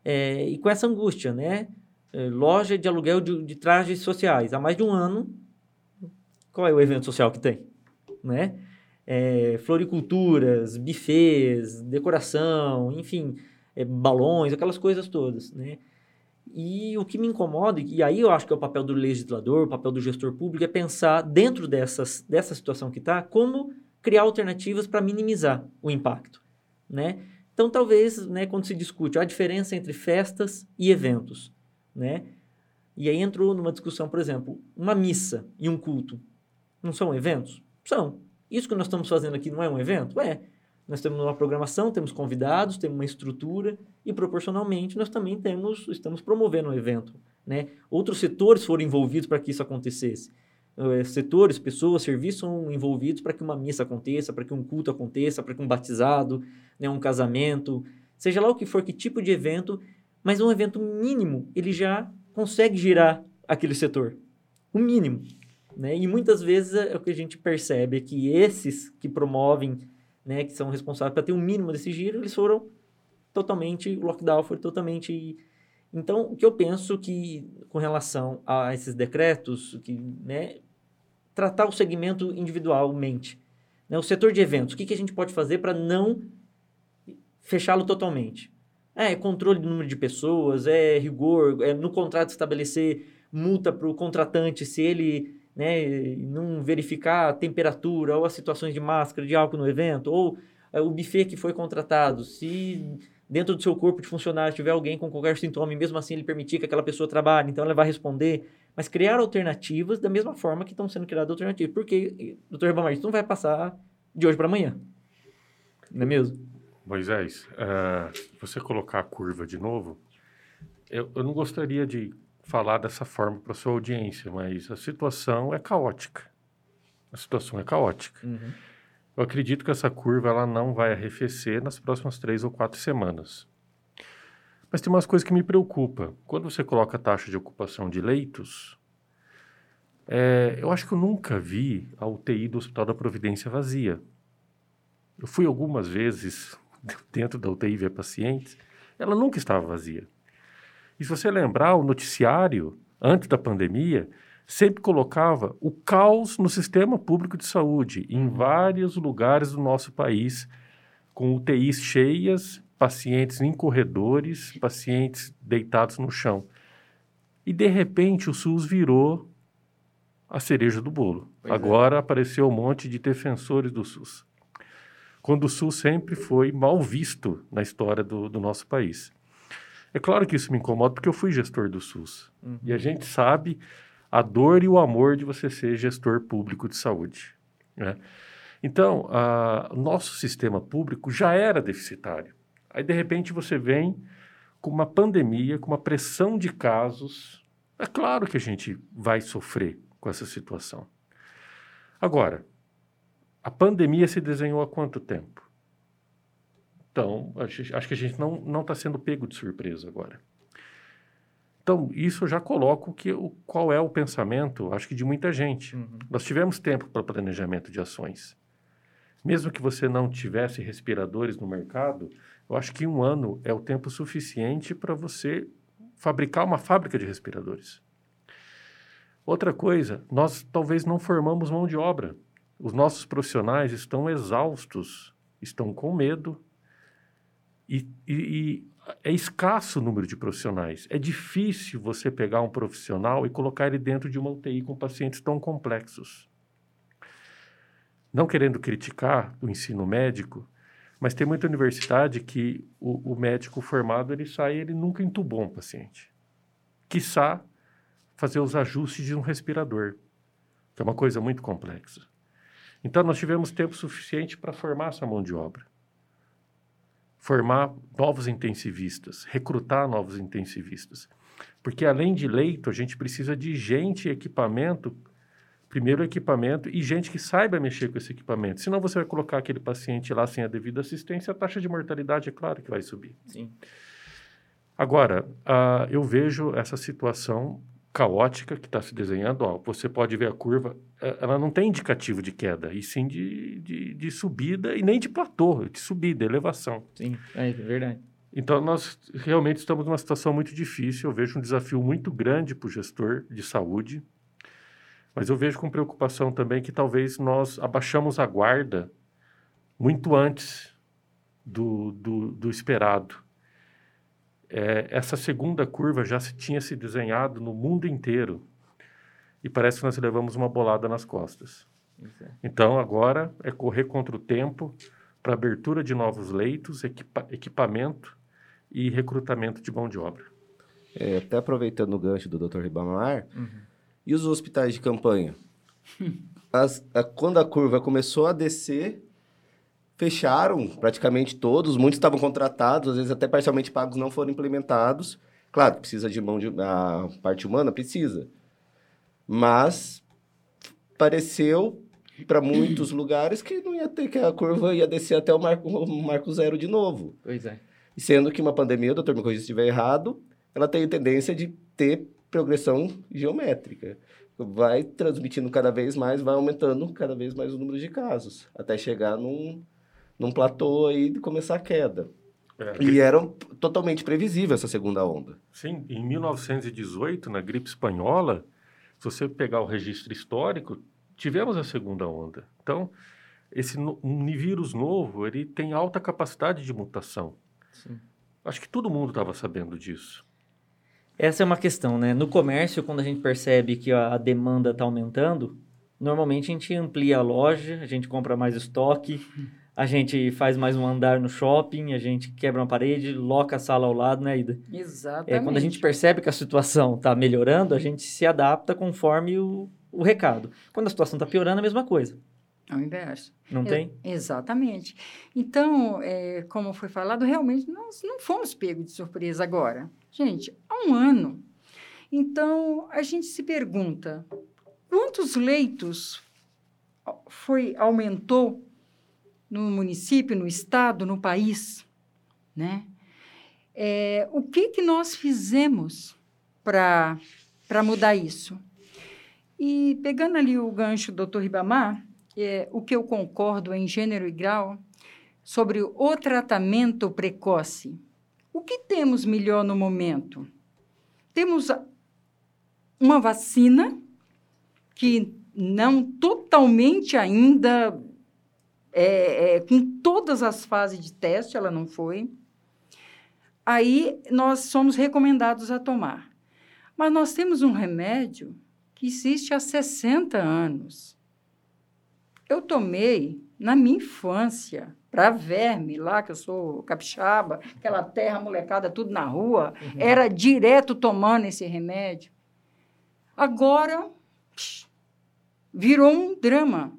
É, e com essa angústia, né? É, loja de aluguel de, de, trajes sociais. Há mais de um ano, qual é o evento social que tem? Né? É, floriculturas, bufês, decoração, enfim, balões, aquelas coisas todas, né? E o que me incomoda, e aí eu acho que é o papel do legislador, o papel do gestor público, é pensar dentro dessas, dessa situação que está, como criar alternativas para minimizar o impacto, né? Então, talvez, né, quando se discute a diferença entre festas e eventos, né? E aí entrou numa discussão, por exemplo, uma missa e um culto, não são eventos? São. Isso que nós estamos fazendo aqui não é um evento? É. Nós temos uma programação, temos convidados, temos uma estrutura e proporcionalmente nós também temos, estamos promovendo um evento, né? Outros setores foram envolvidos para que isso acontecesse. Eh, setores, pessoas, serviços são envolvidos para que uma missa aconteça, para que um culto aconteça, para que um batizado, né, um casamento, seja lá o que for, que tipo de evento, mas um evento mínimo, ele já consegue girar aquele setor. O mínimo. Né? E muitas vezes é o que a gente percebe é que esses que promovem, né, que são responsáveis para ter o um mínimo desse giro, eles foram totalmente, o lockdown foi totalmente então, o que eu penso que, com relação a esses decretos, que, né, tratar o segmento individualmente. Né? O setor de eventos, o que, que a gente pode fazer para não fechá-lo totalmente? É, é controle do número de pessoas, é rigor, é no contrato estabelecer multa para o contratante se ele né, não verificar a temperatura ou as situações de máscara, de álcool no evento, ou é, o buffet que foi contratado, se dentro do seu corpo de funcionário tiver alguém com qualquer sintoma e mesmo assim ele permitir que aquela pessoa trabalhe, então ela vai responder mas criar alternativas da mesma forma que estão sendo criadas alternativas. Porque, doutor Ribamar, isso não vai passar de hoje para amanhã. Não é mesmo? Moisés, uh, você colocar a curva de novo, eu, eu não gostaria de falar dessa forma para sua audiência, mas a situação é caótica. A situação é caótica. Uhum. Eu acredito que essa curva ela não vai arrefecer nas próximas três ou quatro semanas. Mas tem umas coisas que me preocupa. Quando você coloca a taxa de ocupação de leitos, é, eu acho que eu nunca vi a UTI do Hospital da Providência vazia. Eu fui algumas vezes dentro da UTI ver pacientes, ela nunca estava vazia. E se você lembrar, o noticiário, antes da pandemia, sempre colocava o caos no sistema público de saúde, em vários lugares do nosso país, com UTIs cheias pacientes em corredores, pacientes deitados no chão. E, de repente, o SUS virou a cereja do bolo. Pois é. Agora é. apareceu um monte de defensores do SUS. Quando o SUS sempre foi mal visto na história do, do nosso país. É claro que isso me incomoda porque eu fui gestor do SUS. Uhum. E a gente sabe a dor e o amor de você ser gestor público de saúde. Né? Então, o nosso sistema público já era deficitário. Aí, de repente, você vem com uma pandemia, com uma pressão de casos. É claro que a gente vai sofrer com essa situação. Agora, a pandemia se desenhou há quanto tempo? Então, acho que a gente não está sendo pego de surpresa agora. Então, isso já coloca o que, o, qual é o pensamento, acho que de muita gente. Uhum. Nós tivemos tempo para planejamento de ações. Mesmo que você não tivesse respiradores no mercado, eu acho que um ano é o tempo suficiente para você fabricar uma fábrica de respiradores. Outra coisa, nós talvez não formamos mão de obra. Os nossos profissionais estão exaustos, estão com medo e, e, e é escasso o número de profissionais. É difícil você pegar um profissional e colocar ele dentro de uma UTI com pacientes tão complexos. Não querendo criticar o ensino médico, mas tem muita universidade que o, o médico formado ele sai ele nunca entubou um paciente. Quiçá fazer os ajustes de um respirador, que é uma coisa muito complexa. Então, nós tivemos tempo suficiente para formar essa mão de obra. Formar novos intensivistas, recrutar novos intensivistas. Porque, além de leito, a gente precisa de gente e equipamento primeiro equipamento e gente que saiba mexer com esse equipamento. Senão você vai colocar aquele paciente lá sem a devida assistência, a taxa de mortalidade é claro que vai subir. Sim. Agora, uh, eu vejo essa situação caótica que está se desenhando, ó, você pode ver a curva, é, ela não tem indicativo de queda, e sim de, de, de subida e nem de platô, de subida, elevação. Sim, é verdade. Então, nós realmente estamos numa situação muito difícil. Eu vejo um desafio muito grande para o gestor de saúde, mas eu vejo com preocupação também que talvez nós abaixamos a guarda muito antes do, do, do esperado é, essa segunda curva já se tinha se desenhado no mundo inteiro e parece que nós levamos uma bolada nas costas. É. Então, agora é correr contra o tempo para abertura de novos leitos, equipa equipamento e recrutamento de mão de obra. É, até aproveitando o gancho do Dr. Ribamar, uhum. E os hospitais de campanha? As, a, quando a curva começou a descer, fecharam praticamente todos, muitos estavam contratados, às vezes até parcialmente pagos não foram implementados. Claro, precisa de mão de a parte humana precisa. Mas pareceu para muitos lugares que não ia ter que a curva ia descer até o marco, o marco zero de novo. Pois é. Sendo que uma pandemia, doutor me corrija se estiver errado, ela tem tendência de ter progressão geométrica. Vai transmitindo cada vez mais, vai aumentando cada vez mais o número de casos, até chegar num, num platô aí de começar a queda. É, e era totalmente previsível essa segunda onda. Sim, em 1918, na gripe espanhola, se você pegar o registro histórico, tivemos a segunda onda. Então, esse no, um vírus novo, ele tem alta capacidade de mutação. Sim. Acho que todo mundo estava sabendo disso. Essa é uma questão, né? No comércio, quando a gente percebe que a demanda está aumentando, normalmente a gente amplia a loja, a gente compra mais estoque, a gente faz mais um andar no shopping, a gente quebra uma parede, loca a sala ao lado, né, Ida? Exatamente. É, quando a gente percebe que a situação está melhorando, a gente se adapta conforme o, o recado. Quando a situação está piorando, é a mesma coisa. É o inverso. Não é, tem? Exatamente. Então, é, como foi falado, realmente nós não fomos pegos de surpresa agora. Gente, há um ano. Então, a gente se pergunta, quantos leitos foi aumentou no município, no estado, no país, né? É, o que, que nós fizemos para mudar isso? E pegando ali o gancho do Dr. Ribamar, é, o que eu concordo em gênero e grau sobre o tratamento precoce. O que temos melhor no momento? Temos uma vacina que não totalmente ainda é, é, com todas as fases de teste, ela não foi. aí nós somos recomendados a tomar. Mas nós temos um remédio que existe há 60 anos. Eu tomei na minha infância, para verme, lá que eu sou capixaba, aquela terra molecada tudo na rua, uhum. era direto tomando esse remédio. Agora, psh, virou um drama.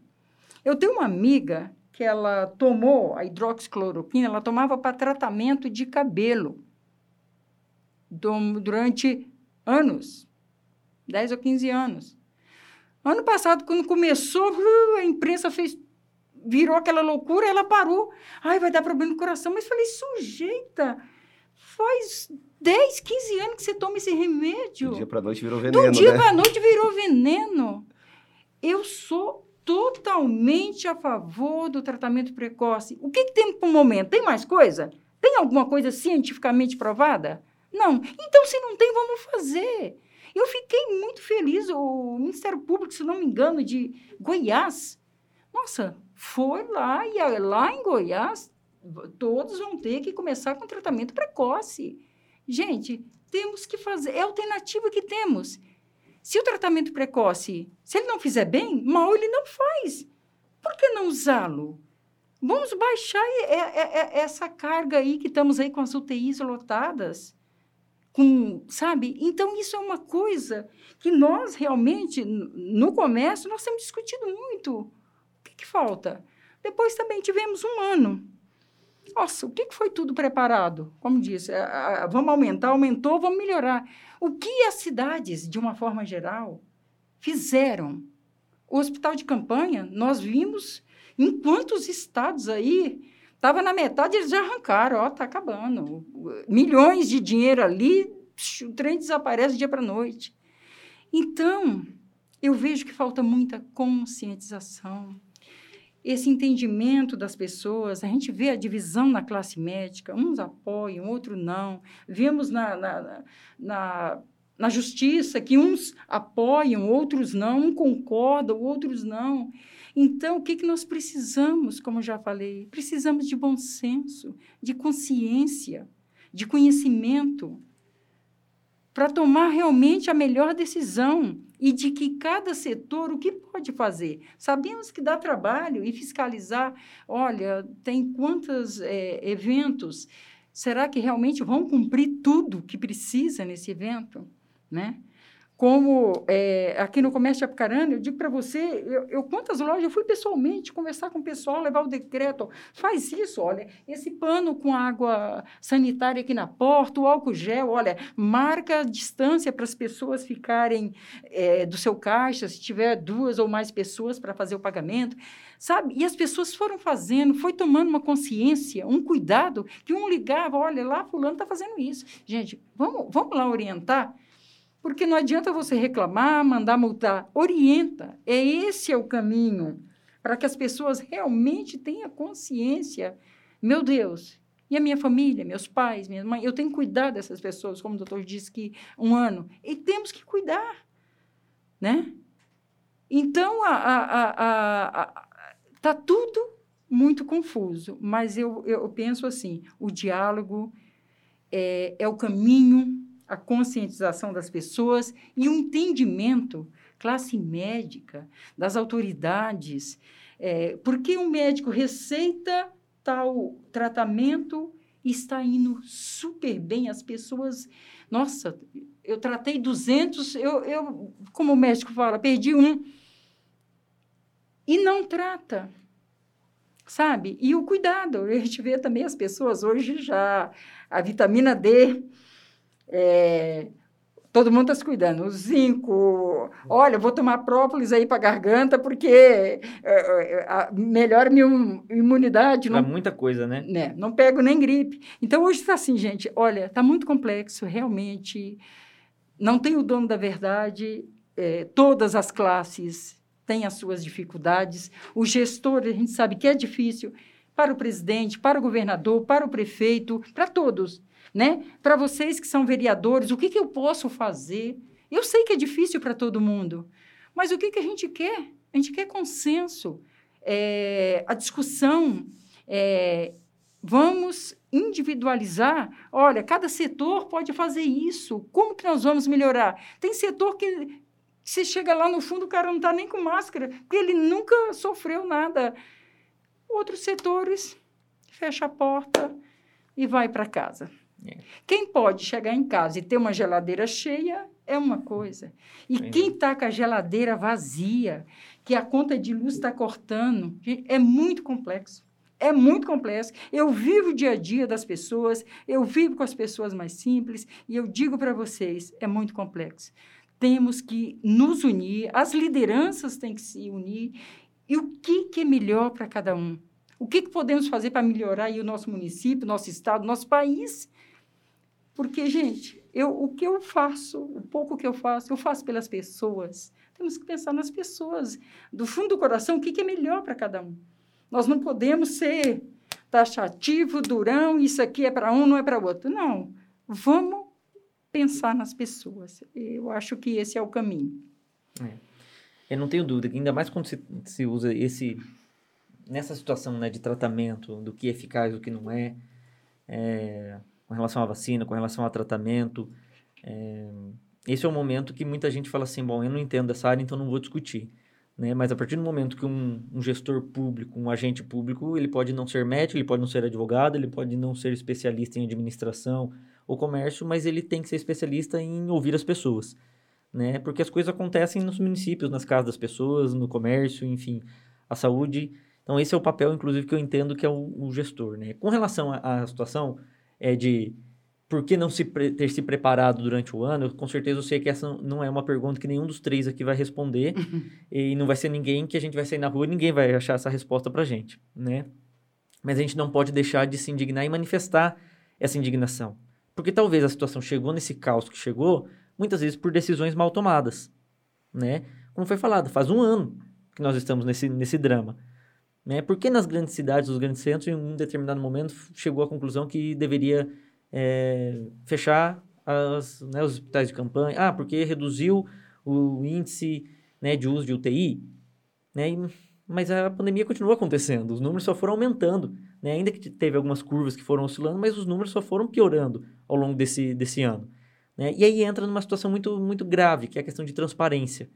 Eu tenho uma amiga que ela tomou a hidroxicloroquina, ela tomava para tratamento de cabelo durante anos, 10 ou 15 anos. Ano passado, quando começou, a imprensa fez virou aquela loucura, ela parou. Ai, vai dar problema no coração. Mas falei, sujeita, faz 10, 15 anos que você toma esse remédio. Do dia para noite virou veneno, Do dia né? para noite virou veneno. Eu sou totalmente a favor do tratamento precoce. O que, que tem para o momento? Tem mais coisa? Tem alguma coisa cientificamente provada? Não. Então, se não tem, vamos fazer. Eu fiquei muito feliz. O Ministério Público, se não me engano, de Goiás, nossa, foi lá e lá em Goiás, todos vão ter que começar com tratamento precoce. Gente, temos que fazer, é a alternativa que temos. Se o tratamento precoce, se ele não fizer bem, mal ele não faz. Por que não usá-lo? Vamos baixar essa carga aí que estamos aí com as UTIs lotadas. Com, sabe? Então, isso é uma coisa que nós realmente, no comércio, nós temos discutido muito. Que, que falta? Depois também tivemos um ano. Nossa, o que, que foi tudo preparado? Como disse, vamos aumentar, aumentou, vamos melhorar. O que as cidades, de uma forma geral, fizeram? O hospital de campanha, nós vimos em quantos estados aí estava na metade, eles já arrancaram, ó, está acabando. Milhões de dinheiro ali, o trem desaparece dia para noite. Então, eu vejo que falta muita conscientização, esse entendimento das pessoas, a gente vê a divisão na classe médica, uns apoiam, outros não. Vemos na, na, na, na justiça que uns apoiam, outros não, um concordam, outros não. Então, o que, que nós precisamos, como já falei? Precisamos de bom senso, de consciência, de conhecimento, para tomar realmente a melhor decisão e de que cada setor o que pode fazer. Sabemos que dá trabalho e fiscalizar, olha, tem quantos é, eventos, será que realmente vão cumprir tudo que precisa nesse evento? Né? Como é, aqui no Comércio de Apucarana, eu digo para você, eu, eu, quantas lojas, eu fui pessoalmente conversar com o pessoal, levar o decreto, faz isso, olha, esse pano com água sanitária aqui na porta, o álcool gel, olha, marca a distância para as pessoas ficarem é, do seu caixa, se tiver duas ou mais pessoas para fazer o pagamento, sabe? E as pessoas foram fazendo, foi tomando uma consciência, um cuidado, que um ligava, olha, lá fulano está fazendo isso. Gente, vamos, vamos lá orientar, porque não adianta você reclamar, mandar multar. Orienta. É esse é o caminho para que as pessoas realmente tenham consciência. Meu Deus, e a minha família, meus pais, minha mãe, eu tenho que cuidar dessas pessoas, como o doutor disse que um ano. E temos que cuidar, né? Então, a, a, a, tá tudo muito confuso, mas eu, eu penso assim, o diálogo é, é o caminho a conscientização das pessoas e o entendimento, classe médica, das autoridades. É, porque um médico receita tal tratamento e está indo super bem, as pessoas. Nossa, eu tratei 200, eu, eu como o médico fala, perdi um. E não trata sabe? E o cuidado, a gente vê também as pessoas hoje já, a vitamina D, é, todo mundo está se cuidando. O zinco, olha, vou tomar própolis aí para garganta porque é, é, melhora minha imunidade. Para muita coisa, né? né? Não pego nem gripe. Então, hoje está assim, gente, olha, está muito complexo, realmente. Não tem o dono da verdade. É, todas as classes têm as suas dificuldades. O gestor, a gente sabe que é difícil para o presidente, para o governador, para o prefeito, para todos né? Para vocês que são vereadores, o que, que eu posso fazer? Eu sei que é difícil para todo mundo, mas o que, que a gente quer? A gente quer consenso, é, a discussão, é, vamos individualizar. Olha, cada setor pode fazer isso. Como que nós vamos melhorar? Tem setor que você chega lá no fundo, o cara não está nem com máscara, porque ele nunca sofreu nada. Outros setores, fecha a porta e vai para casa. É. Quem pode chegar em casa e ter uma geladeira cheia é uma coisa. E quem está com a geladeira vazia, que a conta de luz está cortando, é muito complexo. É muito complexo. Eu vivo o dia a dia das pessoas, eu vivo com as pessoas mais simples, e eu digo para vocês, é muito complexo. Temos que nos unir, as lideranças têm que se unir. E o que, que é melhor para cada um? O que, que podemos fazer para melhorar o nosso município, nosso estado, nosso país? Porque, gente, eu, o que eu faço, o pouco que eu faço, eu faço pelas pessoas. Temos que pensar nas pessoas. Do fundo do coração, o que, que é melhor para cada um? Nós não podemos ser taxativo, durão, isso aqui é para um, não é para outro. Não. Vamos pensar nas pessoas. Eu acho que esse é o caminho. É. Eu não tenho dúvida ainda mais quando se, se usa esse nessa situação né, de tratamento do que é eficaz do que não é, é com relação à vacina, com relação ao tratamento. É, esse é o momento que muita gente fala assim, bom, eu não entendo dessa área, então não vou discutir. Né? Mas a partir do momento que um, um, gestor público, um agente público, ele pode não ser médico, ele pode não ser advogado, ele pode não ser especialista em administração ou comércio, mas ele tem que ser especialista em ouvir as pessoas, né? Porque as coisas acontecem nos municípios, nas casas das pessoas, no comércio, enfim, a saúde. Então esse é o papel, inclusive, que eu entendo que é o, o gestor, né? Com relação à situação, é, de por que não se ter se preparado durante o ano, eu, com certeza eu sei que essa não é uma pergunta que nenhum dos três aqui vai responder e não vai ser ninguém que a gente vai sair na rua e ninguém vai achar essa resposta pra gente, né? Mas a gente não pode deixar de se indignar e manifestar essa indignação. Porque talvez a situação chegou nesse caos que chegou, muitas vezes por decisões mal tomadas, né? Como foi falado, faz um ano que nós estamos nesse, nesse drama. Né? Porque nas grandes cidades, nos grandes centros, em um determinado momento, chegou à conclusão que deveria é, fechar as, né, os hospitais de campanha. Ah, porque reduziu o índice né, de uso de UTI. Né? E, mas a pandemia continua acontecendo, os números só foram aumentando. Né? Ainda que teve algumas curvas que foram oscilando, mas os números só foram piorando ao longo desse, desse ano. Né? E aí entra numa situação muito, muito grave, que é a questão de transparência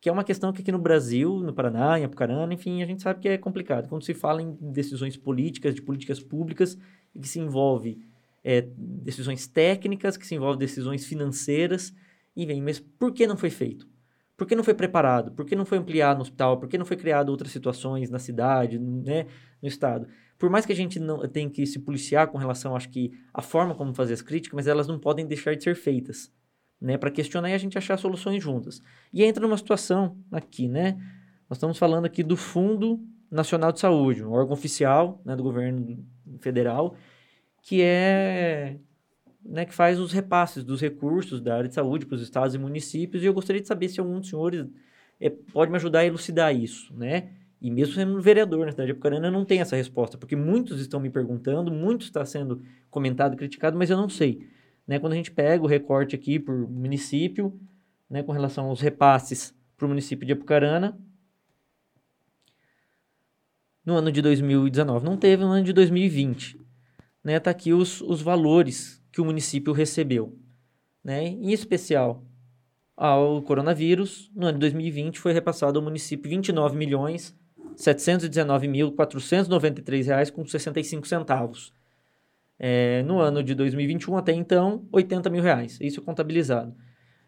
que é uma questão que aqui no Brasil, no Paraná, em Apucarana, enfim, a gente sabe que é complicado. Quando se fala em decisões políticas, de políticas públicas, que se envolve é, decisões técnicas, que se envolve decisões financeiras, e vem, mas por que não foi feito? Por que não foi preparado? Por que não foi ampliado no hospital? Por que não foi criado outras situações na cidade, né, no estado? Por mais que a gente não tenha que se policiar com relação, acho que, a forma como fazer as críticas, mas elas não podem deixar de ser feitas né, para questionar e a gente achar soluções juntas. E entra numa situação aqui, né? Nós estamos falando aqui do Fundo Nacional de Saúde, um órgão oficial né, do governo federal, que é né, que faz os repasses dos recursos da área de saúde para os estados e municípios, e eu gostaria de saber se algum dos senhores é, pode me ajudar a elucidar isso, né? E mesmo sendo vereador na cidade de Apucarana, eu não tenho essa resposta, porque muitos estão me perguntando, muito está sendo comentado, criticado, mas eu não sei. Né? Quando a gente pega o recorte aqui por município, né, com relação aos repasses para o município de Apucarana, no ano de 2019 não teve, no ano de 2020. Né, tá aqui os, os valores que o município recebeu. Né? Em especial ao coronavírus, no ano de 2020 foi repassado ao município 29 milhões 719.493 reais com 65 centavos. É, no ano de 2021, até então, 80 mil reais. Isso contabilizado.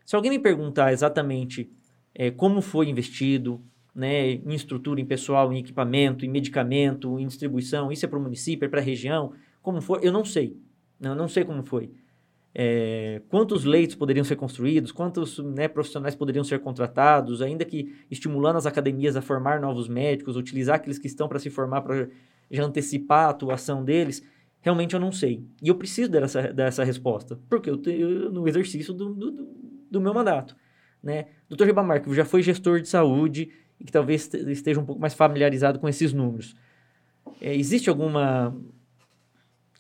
Se alguém me perguntar exatamente é, como foi investido, né, em estrutura, em pessoal, em equipamento, em medicamento, em distribuição, isso é para o município, é para a região, como foi, eu não sei. Eu não sei como foi. É, quantos leitos poderiam ser construídos, quantos né, profissionais poderiam ser contratados, ainda que estimulando as academias a formar novos médicos, utilizar aqueles que estão para se formar para já antecipar a atuação deles realmente eu não sei. E eu preciso dessa, dessa resposta, porque eu tenho no exercício do, do, do meu mandato. Né? Dr. Ribamar, que já foi gestor de saúde e que talvez esteja um pouco mais familiarizado com esses números. É, existe alguma,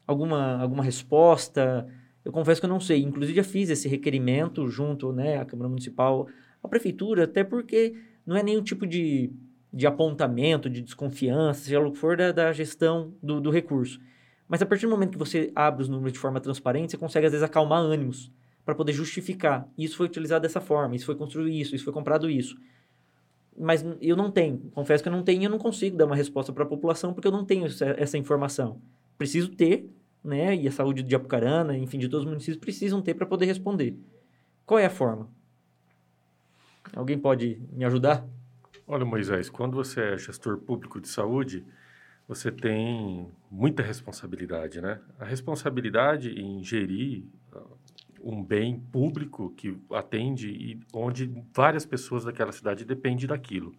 alguma, alguma resposta? Eu confesso que eu não sei. Inclusive, já fiz esse requerimento junto né, à Câmara Municipal, à Prefeitura, até porque não é nenhum tipo de, de apontamento, de desconfiança, seja o que for, da, da gestão do, do recurso Mas a partir do momento que você abre os números de forma transparente, você consegue às vezes acalmar ânimos para poder justificar. Isso foi utilizado dessa forma, isso foi construído isso, isso foi comprado isso. Mas eu não tenho, confesso que eu não tenho e eu não consigo dar uma resposta para a população porque eu não tenho essa, informação. Preciso ter, né? E a saúde de Apucarana, enfim, de todos os municípios precisam ter para poder responder. Qual é a forma? Alguém pode me ajudar? Olha, Moisés, quando você é gestor público de saúde, você tem muita responsabilidade, né? A responsabilidade em gerir uh, um bem público que atende e onde várias pessoas daquela cidade dependem daquilo.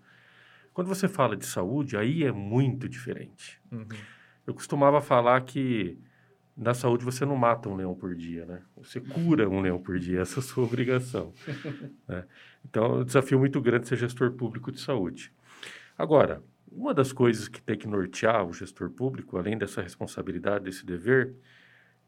Quando você fala de saúde, aí é muito diferente. Uhum. Eu costumava falar que na saúde você não mata um leão por dia, né? Você cura um leão por dia, essa é a sua obrigação. né? Então, é um desafio muito grande ser gestor público de saúde. Agora, uma das coisas que tem que nortear o gestor público, além dessa responsabilidade, desse dever,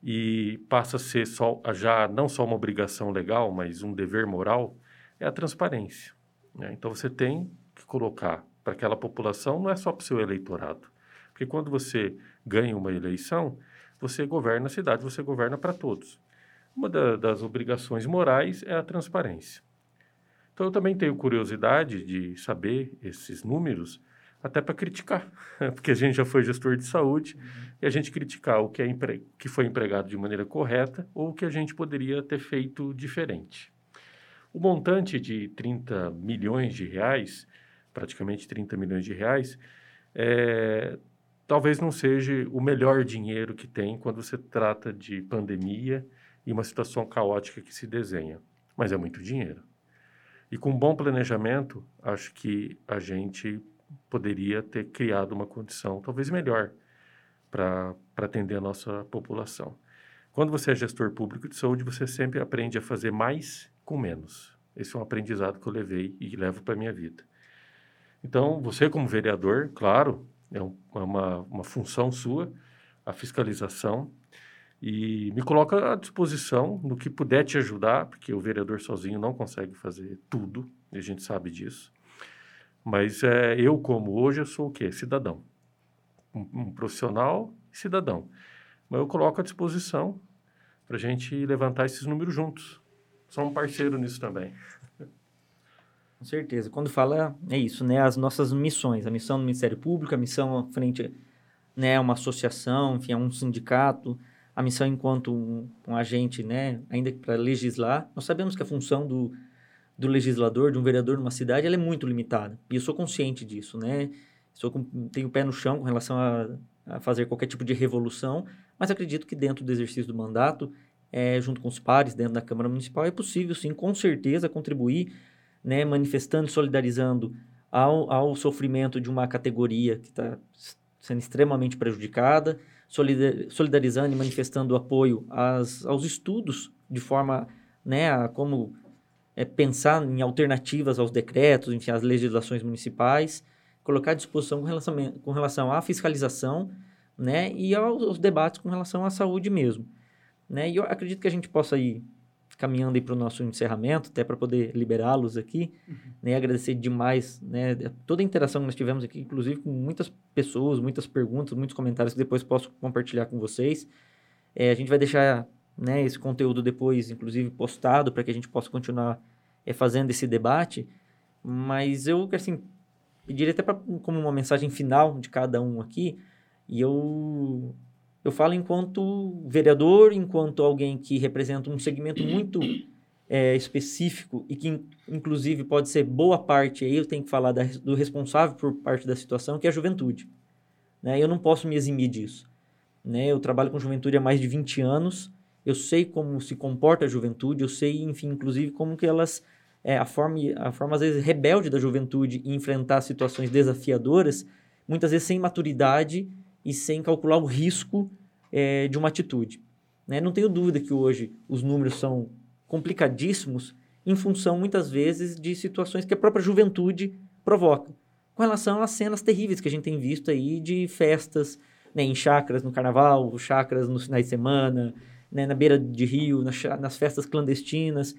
e passa a ser só, já não só uma obrigação legal, mas um dever moral, é a transparência. Né? Então, você tem que colocar para aquela população, não é só para o seu eleitorado. Porque quando você ganha uma eleição, você governa a cidade, você governa para todos. Uma da, das obrigações morais é a transparência. Então, eu também tenho curiosidade de saber esses números, até para criticar, porque a gente já foi gestor de saúde uhum. e a gente criticar o que, é empre... que foi empregado de maneira correta ou o que a gente poderia ter feito diferente. O montante de 30 milhões de reais, praticamente 30 milhões de reais, é, talvez não seja o melhor dinheiro que tem quando você trata de pandemia e uma situação caótica que se desenha, mas é muito dinheiro. E com um bom planejamento, acho que a gente poderia ter criado uma condição talvez melhor para atender a nossa população. Quando você é gestor público de saúde, você sempre aprende a fazer mais com menos. Esse é um aprendizado que eu levei e levo para a minha vida. Então, você como vereador, claro, é, um, é uma, uma função sua, a fiscalização, e me coloca à disposição no que puder te ajudar, porque o vereador sozinho não consegue fazer tudo, e a gente sabe disso. Mas é, eu, como hoje, eu sou o quê? Cidadão. Um, um profissional cidadão. Mas eu coloco à disposição para a gente levantar esses números juntos. Sou um parceiro nisso também. Com certeza. Quando fala, é isso, né? As nossas missões. A missão do Ministério Público, a missão frente né, uma associação, enfim, a um sindicato, a missão enquanto um, um agente, né, ainda para legislar. Nós sabemos que a função do, do legislador, de um vereador numa cidade, ela é muito limitada. E eu sou consciente disso, né? Sou, tenho o pé no chão com relação a, a fazer qualquer tipo de revolução, mas acredito que dentro do exercício do mandato, é, junto com os pares, dentro da Câmara Municipal, é possível, sim, com certeza, contribuir né, manifestando, solidarizando ao, ao sofrimento de uma categoria que está sendo extremamente prejudicada, solidarizando e manifestando apoio às, aos estudos de forma né, a como é, pensar em alternativas aos decretos, enfim, às legislações municipais, colocar à disposição com relação, com relação à fiscalização né, e aos, aos debates com relação à saúde mesmo. Né? E eu acredito que a gente possa ir caminhando para o nosso encerramento, até para poder liberá-los aqui, uhum. né, agradecer demais né, toda a interação que nós tivemos aqui, inclusive com muitas pessoas, muitas perguntas, muitos comentários que depois posso compartilhar com vocês. É, a gente vai deixar né, esse conteúdo depois, inclusive, postado para que a gente possa continuar é, fazendo esse debate, mas eu, assim, pediria até pra, como uma mensagem final de cada um aqui, e eu eu falo enquanto vereador, enquanto alguém que representa um segmento muito é, específico e que, inclusive, pode ser boa parte, aí eu tenho que falar da, do responsável por parte da situação, que é a juventude. Né? Eu não posso me eximir disso. Né? Eu trabalho com juventude há mais de 20 anos, eu sei como se comporta a juventude, eu sei, enfim, inclusive, como que elas... É, a, forma, a forma, às vezes, rebelde da juventude em enfrentar situações desafiadoras, muitas vezes sem maturidade e sem calcular o risco é, de uma atitude. Né? Não tenho dúvida que hoje os números são complicadíssimos em função, muitas vezes, de situações que a própria juventude provoca. Com relação às cenas terríveis que a gente tem visto aí de festas né, em chácaras no carnaval, chácaras nos finais de semana, né, na beira de rio, nas, nas festas clandestinas.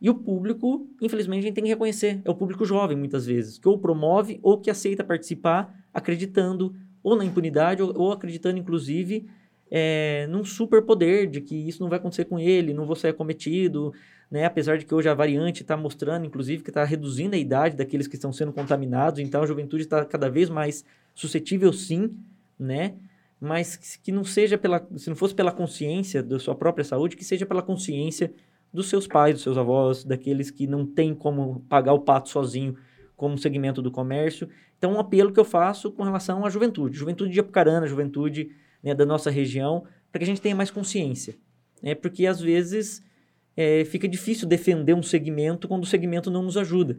E o público, infelizmente, a gente tem que reconhecer, é o público jovem, muitas vezes, que ou promove ou que aceita participar, acreditando ou na impunidade ou, ou acreditando, inclusive, é, num superpoder de que isso não vai acontecer com ele, não vou ser acometido, né? Apesar de que hoje a variante está mostrando, inclusive, que está reduzindo a idade daqueles que estão sendo contaminados, então a juventude está cada vez mais suscetível, sim, né? Mas que não seja pela, se não fosse pela consciência da sua própria saúde, que seja pela consciência dos seus pais, dos seus avós, daqueles que não têm como pagar o pato sozinho, como segmento do comércio. Então, um apelo que eu faço com relação à juventude, juventude de Apucarana, juventude né, da nossa região, para que a gente tenha mais consciência. Né? Porque, às vezes, é, fica difícil defender um segmento quando o segmento não nos ajuda.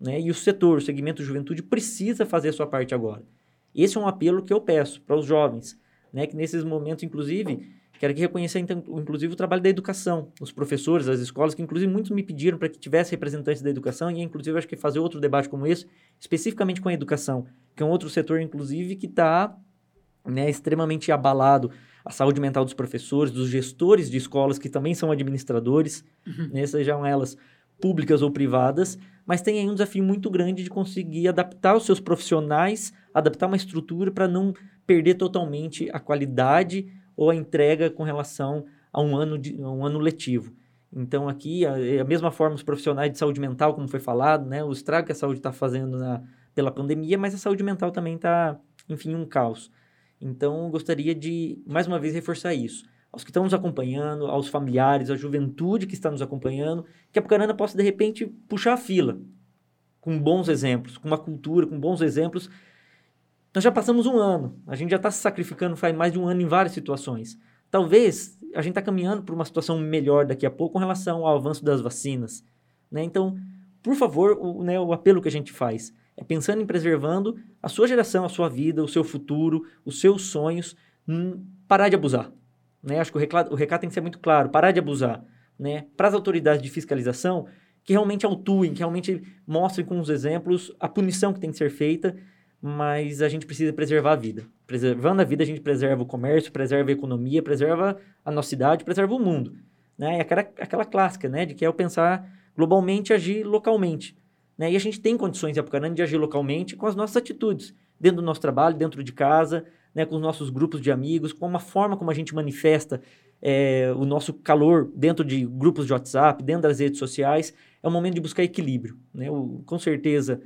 Né? E o setor, o segmento juventude, precisa fazer a sua parte agora. Esse é um apelo que eu peço para os jovens, né? que nesses momentos, inclusive, quero aqui reconhecer, então, inclusive, o trabalho da educação, os professores, as escolas, que inclusive muitos me pediram para que tivesse representantes da educação, e inclusive acho que fazer outro debate como esse, especificamente com a educação, que é um outro setor, inclusive, que está né, extremamente abalado a saúde mental dos professores, dos gestores de escolas que também são administradores, uhum. né, sejam elas públicas ou privadas, mas tem aí um desafio muito grande de conseguir adaptar os seus profissionais, adaptar uma estrutura para não perder totalmente a qualidade ou a entrega com relação a um ano, de, um ano letivo. Então, aqui, a, a, mesma forma, os profissionais de saúde mental, como foi falado, né, o estrago que a saúde está fazendo na, pela pandemia, mas a saúde mental também está, enfim, um caos. Então, gostaria de, mais uma vez, reforçar isso. Aos que estão nos acompanhando, aos familiares, à juventude que está nos acompanhando, que a Pucarana possa, de repente, puxar a fila com bons exemplos, com uma cultura, com bons exemplos. Nós já passamos um ano, a gente já está se sacrificando faz mais de um ano em várias situações. Talvez a gente está caminhando para uma situação melhor daqui a pouco com relação ao avanço das vacinas. Né? Então, por favor, o, né, o apelo que a gente faz é pensando em preservando a sua geração, a sua vida, o seu futuro, os seus sonhos, hum, parar de abusar. Né? Acho que o recado, o recado tem que ser muito claro, parar de abusar. Né? Para as autoridades de fiscalização, que realmente autuem, que realmente mostrem com os exemplos a punição que tem que ser feita, mas a gente precisa preservar a vida. Preservando a vida, a gente preserva o comércio, preserva a economia, preserva a nossa cidade, preserva o mundo. Né? E aquela, aquela clássica, né, de que é o pensar globalmente agir localmente. Né? E a gente tem condições em Apucarana de agir localmente com as nossas atitudes, dentro do nosso trabalho, dentro de casa, né? com os nossos grupos de amigos, com uma forma como a gente manifesta é, o nosso calor dentro de grupos de WhatsApp, dentro das redes sociais. É o momento de buscar equilíbrio. Né? O, com certeza,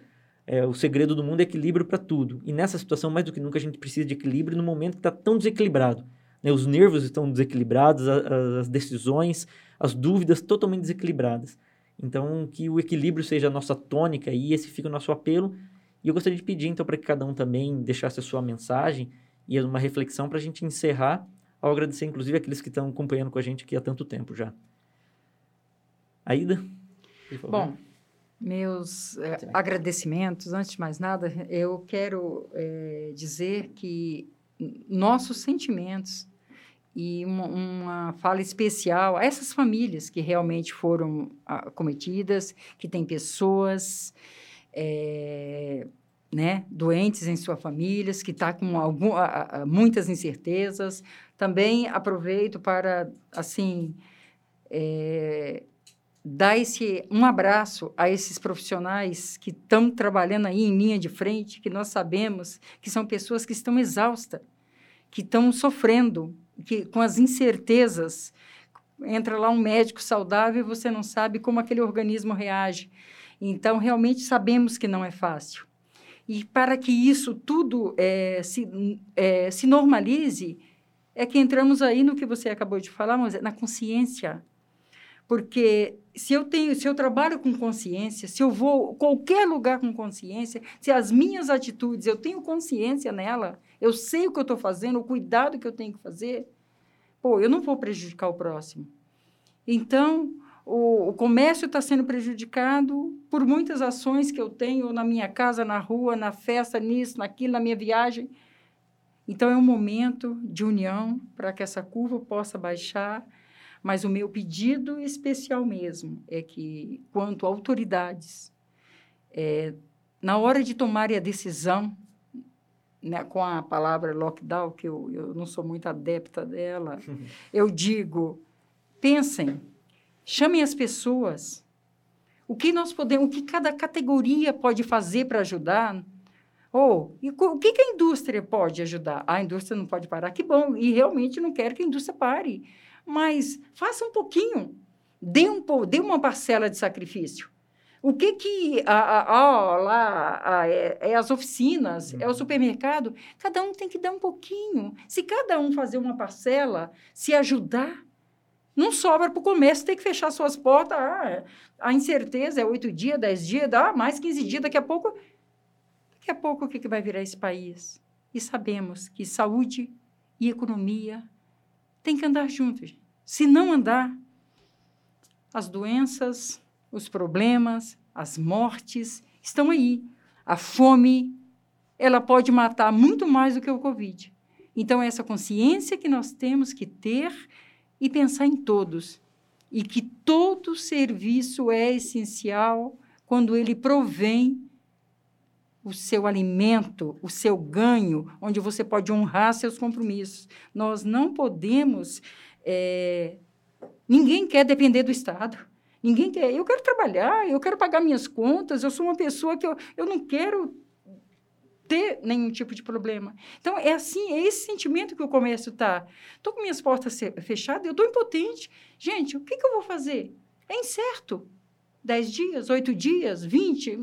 é, o segredo do mundo é equilíbrio para tudo. E nessa situação, mais do que nunca, a gente precisa de equilíbrio no momento que está tão desequilibrado. Né? Os nervos estão desequilibrados, a, a, as decisões, as dúvidas totalmente desequilibradas. Então, que o equilíbrio seja a nossa tônica e esse fica o nosso apelo. E eu gostaria de pedir, então, para que cada um também deixasse a sua mensagem e uma reflexão para a gente encerrar, ao agradecer, inclusive, aqueles que estão acompanhando com a gente aqui há tanto tempo já. Aida? Bom, meus é, agradecimentos, antes de mais nada, eu quero é, dizer que nossos sentimentos e uma, uma, fala especial a essas famílias que realmente foram acometidas, que têm pessoas é, né, doentes em suas famílias, que está com algum, muitas incertezas. Também aproveito para, assim, é, dar esse, um abraço a esses profissionais que estão trabalhando aí em linha de frente, que nós sabemos que são pessoas que estão exaustas, que estão sofrendo que com as incertezas entra lá um médico saudável e você não sabe como aquele organismo reage. Então, realmente sabemos que não é fácil. E para que isso tudo é, se, é, se normalize, é que entramos aí no que você acabou de falar, mas na consciência. Porque se eu tenho, se eu trabalho com consciência, se eu vou qualquer lugar com consciência, se as minhas atitudes eu tenho consciência nela, eu sei o que eu estou fazendo, o cuidado que eu tenho que fazer, pô, eu não vou prejudicar o próximo. Então, o, o comércio está sendo prejudicado por muitas ações que eu tenho na minha casa, na rua, na festa, nisso, naquilo, na minha viagem. Então, é um momento de união para que essa curva possa baixar. Mas o meu pedido especial mesmo é que, quanto autoridades, é, na hora de tomarem a decisão né, com a palavra lockdown, que eu, eu não sou muito adepta dela, eu digo: pensem, chamem as pessoas. O que nós podemos, o que cada categoria pode fazer para ajudar? Ou, e o que, que a indústria pode ajudar? A indústria não pode parar, que bom, e realmente não quero que a indústria pare. Mas faça um pouquinho, dê, um, dê uma parcela de sacrifício. O que que a, a, a lá a, é, é, as oficinas, é o supermercado? Cada um tem que dar um pouquinho. Se cada um fazer uma parcela, se ajudar, não sobra para o comércio ter que fechar suas portas. Ah, a incerteza é oito dias, dez dias, dá mais quinze dias. Daqui a pouco, daqui a pouco o que, que vai virar esse país? E sabemos que saúde e economia têm que andar juntos. Se não andar, as doenças os problemas, as mortes estão aí. A fome, ela pode matar muito mais do que o Covid. Então, essa consciência que nós temos que ter e pensar em todos. E que todo serviço é essencial quando ele provém o seu alimento, o seu ganho, onde você pode honrar seus compromissos. Nós não podemos. É... Ninguém quer depender do Estado. Ninguém quer. Eu quero trabalhar, eu quero pagar minhas contas, eu sou uma pessoa que eu, eu não quero ter nenhum tipo de problema. Então, é assim, é esse sentimento que o comércio está. Estou com minhas portas fechadas, eu estou impotente. Gente, o que, que eu vou fazer? É incerto. Dez dias, oito dias, vinte,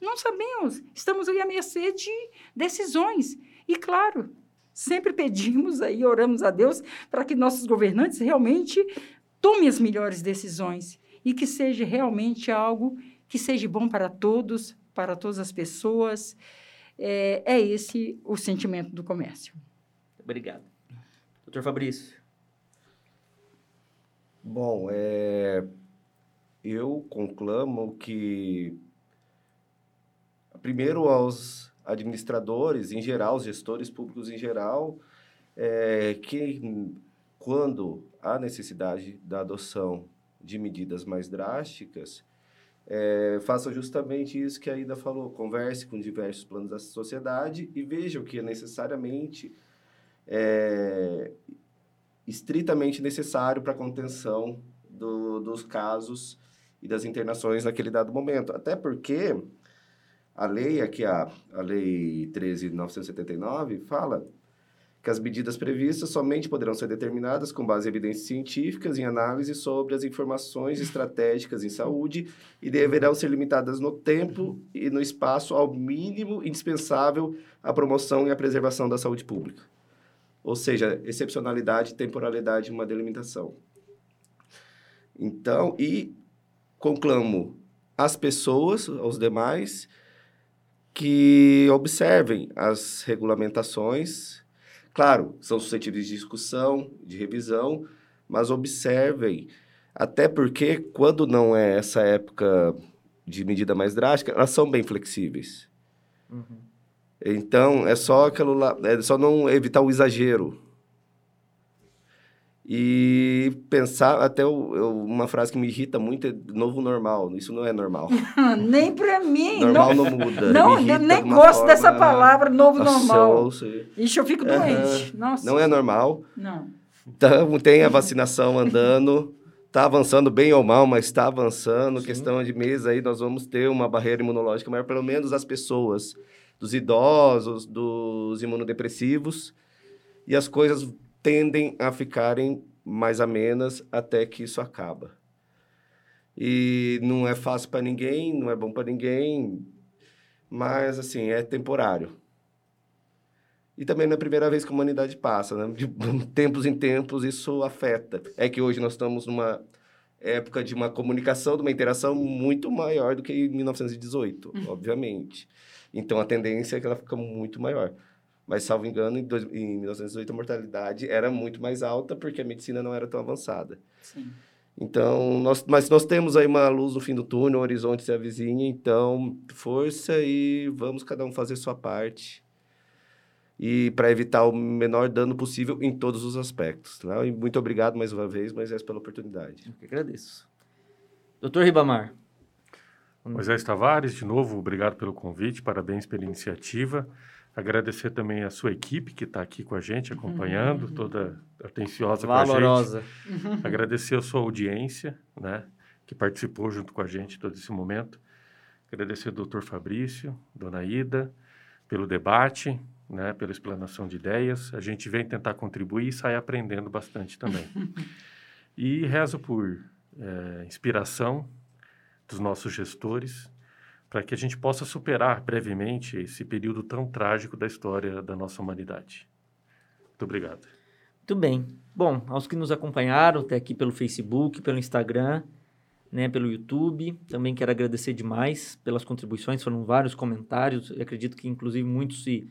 não sabemos. Estamos aí à mercê de decisões. E, claro, sempre pedimos aí, oramos a Deus para que nossos governantes realmente tomem as melhores decisões e que seja realmente algo que seja bom para todos, para todas as pessoas. É, é esse o sentimento do comércio. Obrigado. Doutor Fabrício. Bom, é, eu conclamo que, primeiro, aos administradores em geral, os gestores públicos em geral, é, que quando há necessidade da adoção de medidas mais drásticas, é, faça justamente isso que a Ida falou. Converse com diversos planos da sociedade e veja o que é necessariamente é, estritamente necessário para a contenção do, dos casos e das internações naquele dado momento. Até porque a lei, aqui a, a Lei 13.979, fala que as medidas previstas somente poderão ser determinadas com base em evidências científicas em análise sobre as informações estratégicas em saúde e deverão ser limitadas no tempo e no espaço ao mínimo indispensável à promoção e à preservação da saúde pública. Ou seja, excepcionalidade e temporalidade uma delimitação. Então, e conclamo as pessoas, aos demais, que observem as regulamentações Claro, são suscetíveis de discussão, de revisão, mas observem, até porque quando não é essa época de medida mais drástica, elas são bem flexíveis. Uhum. Então, é só aquilo lá, é só não evitar o exagero. E pensar, até o, eu, uma frase que me irrita muito é novo normal. Isso não é normal. nem para mim. Normal não, não muda. Não, eu nem gosto forma, dessa palavra, novo nossa, normal. Ixi, eu fico doente. Nossa. Não é normal. Não. Então, tem a vacinação andando. Está avançando bem ou mal, mas está avançando. Sim. Questão de mês aí, nós vamos ter uma barreira imunológica maior, pelo menos as pessoas, dos idosos, dos imunodepressivos. E as coisas tendem a ficarem mais amenas até que isso acaba. E não é fácil para ninguém, não é bom para ninguém, mas assim, é temporário. E também não é a primeira vez que a humanidade passa, né? De tempos em tempos isso afeta. É que hoje nós estamos numa época de uma comunicação, de uma interação muito maior do que em 1918, uhum. obviamente. Então a tendência é que ela fica muito maior. Mas, salvo engano, em, dois, em 1918 a mortalidade era muito mais alta porque a medicina não era tão avançada. Sim. Então, nós, mas nós temos aí uma luz no fim do túnel, o horizonte se avizinha, então, força e vamos cada um fazer sua parte. E para evitar o menor dano possível em todos os aspectos. Né? E muito obrigado mais uma vez, Moisés, pela oportunidade. Eu que agradeço. Doutor Ribamar. Moisés Tavares, de novo, obrigado pelo convite, parabéns pela iniciativa. Agradecer também a sua equipe que está aqui com a gente, acompanhando, uhum. toda atenciosa Valorosa. com a gente. Uhum. Agradecer a sua audiência, né, que participou junto com a gente todo esse momento. Agradecer ao doutor Fabrício, dona Ida, pelo debate, né, pela explanação de ideias. A gente vem tentar contribuir e sai aprendendo bastante também. e rezo por é, inspiração dos nossos gestores para que a gente possa superar brevemente esse período tão trágico da história da nossa humanidade. Muito obrigado. Muito bem. Bom, aos que nos acompanharam até aqui pelo Facebook, pelo Instagram, né, pelo YouTube, também quero agradecer demais pelas contribuições, foram vários comentários, eu acredito que inclusive muitos se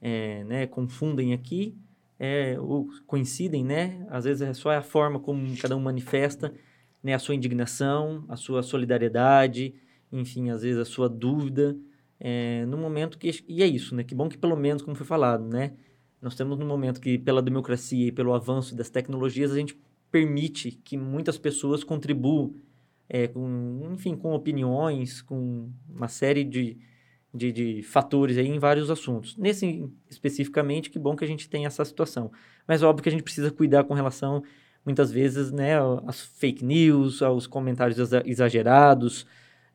é, né, confundem aqui, é, ou coincidem, né? Às vezes é só a forma como cada um manifesta né, a sua indignação, a sua solidariedade, enfim, às vezes a sua dúvida, é, no momento que... E é isso, né? Que bom que pelo menos, como foi falado, né? Nós temos no momento que, pela democracia e pelo avanço das tecnologias, a gente permite que muitas pessoas contribuam, é, com, enfim, com opiniões, com uma série de, de, de, fatores aí em vários assuntos. Nesse especificamente, que bom que a gente tem essa situação. Mas óbvio que a gente precisa cuidar com relação, muitas vezes, né, às fake news, aos comentários exagerados,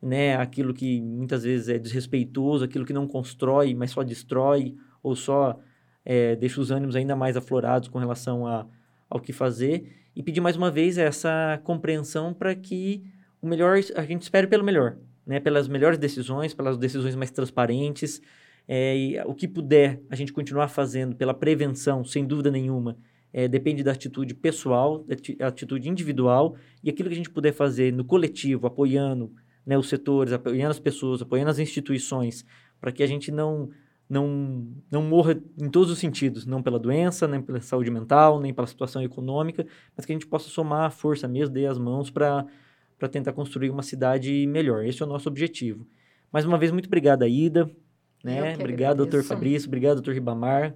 né, aquilo que muitas vezes é desrespeitoso, aquilo que não constrói, mas só destrói, ou só é, deixa os ânimos ainda mais aflorados com relação a, ao que fazer. E pedir mais uma vez essa compreensão para que o melhor, a gente espere pelo melhor, né, pelas melhores decisões, pelas decisões mais transparentes, é, e o que puder a gente continuar fazendo pela prevenção, sem dúvida nenhuma, é, depende da atitude pessoal, da atitude individual, e aquilo que a gente puder fazer no coletivo, apoiando né, os setores, apoiando as pessoas, apoiando as instituições, para que a gente não, não, não morra em todos os sentidos, não pela doença, nem pela saúde mental, nem pela situação econômica, mas que a gente possa somar a força mesmo, dar as mãos para tentar construir uma cidade melhor. Esse é o nosso objetivo. Mais uma vez, muito obrigado, Aida. Né? Obrigado, doutor Fabrício. Obrigado, doutor Ribamar.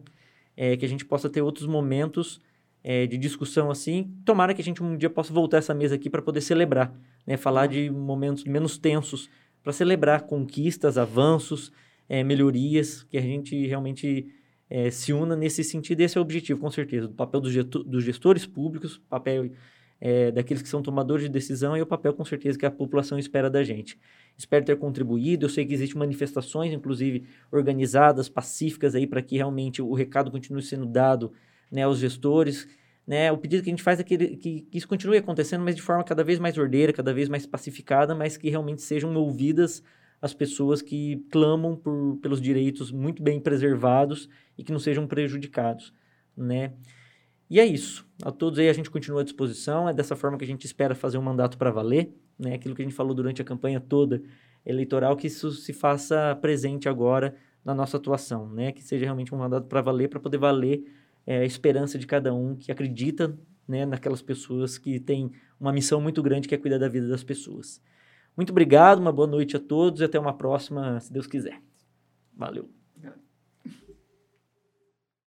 É, que a gente possa ter outros momentos é, de discussão assim. Tomara que a gente um dia possa voltar essa mesa aqui para poder celebrar, né? Falar de momentos menos tensos, para celebrar conquistas, avanços, é, melhorias, que a gente realmente é, se una nesse sentido. Esse é o objetivo, com certeza, do papel dos, dos gestores públicos, papel é, daqueles que são tomadores de decisão e o papel, com certeza, que a população espera da gente. Espero ter contribuído. Eu sei que existem manifestações, inclusive organizadas, pacíficas, aí para que realmente o recado continue sendo dado né, aos gestores. Né, o pedido que a gente faz é que, que, que, isso continue acontecendo, mas de forma cada vez mais ordeira, cada vez mais pacificada, mas que realmente sejam ouvidas as pessoas que clamam por, pelos direitos muito bem preservados e que não sejam prejudicados, né? E é isso. A todos aí a gente continua à disposição. É dessa forma que a gente espera fazer um mandato para valer, né? Aquilo que a gente falou durante a campanha toda eleitoral, que isso se faça presente agora na nossa atuação, né? Que seja realmente um mandato para valer, para poder valer é, a esperança de cada um que acredita né, naquelas pessoas que têm uma missão muito grande que é cuidar da vida das pessoas. Muito obrigado, uma boa noite a todos e até uma próxima, se Deus quiser. Valeu.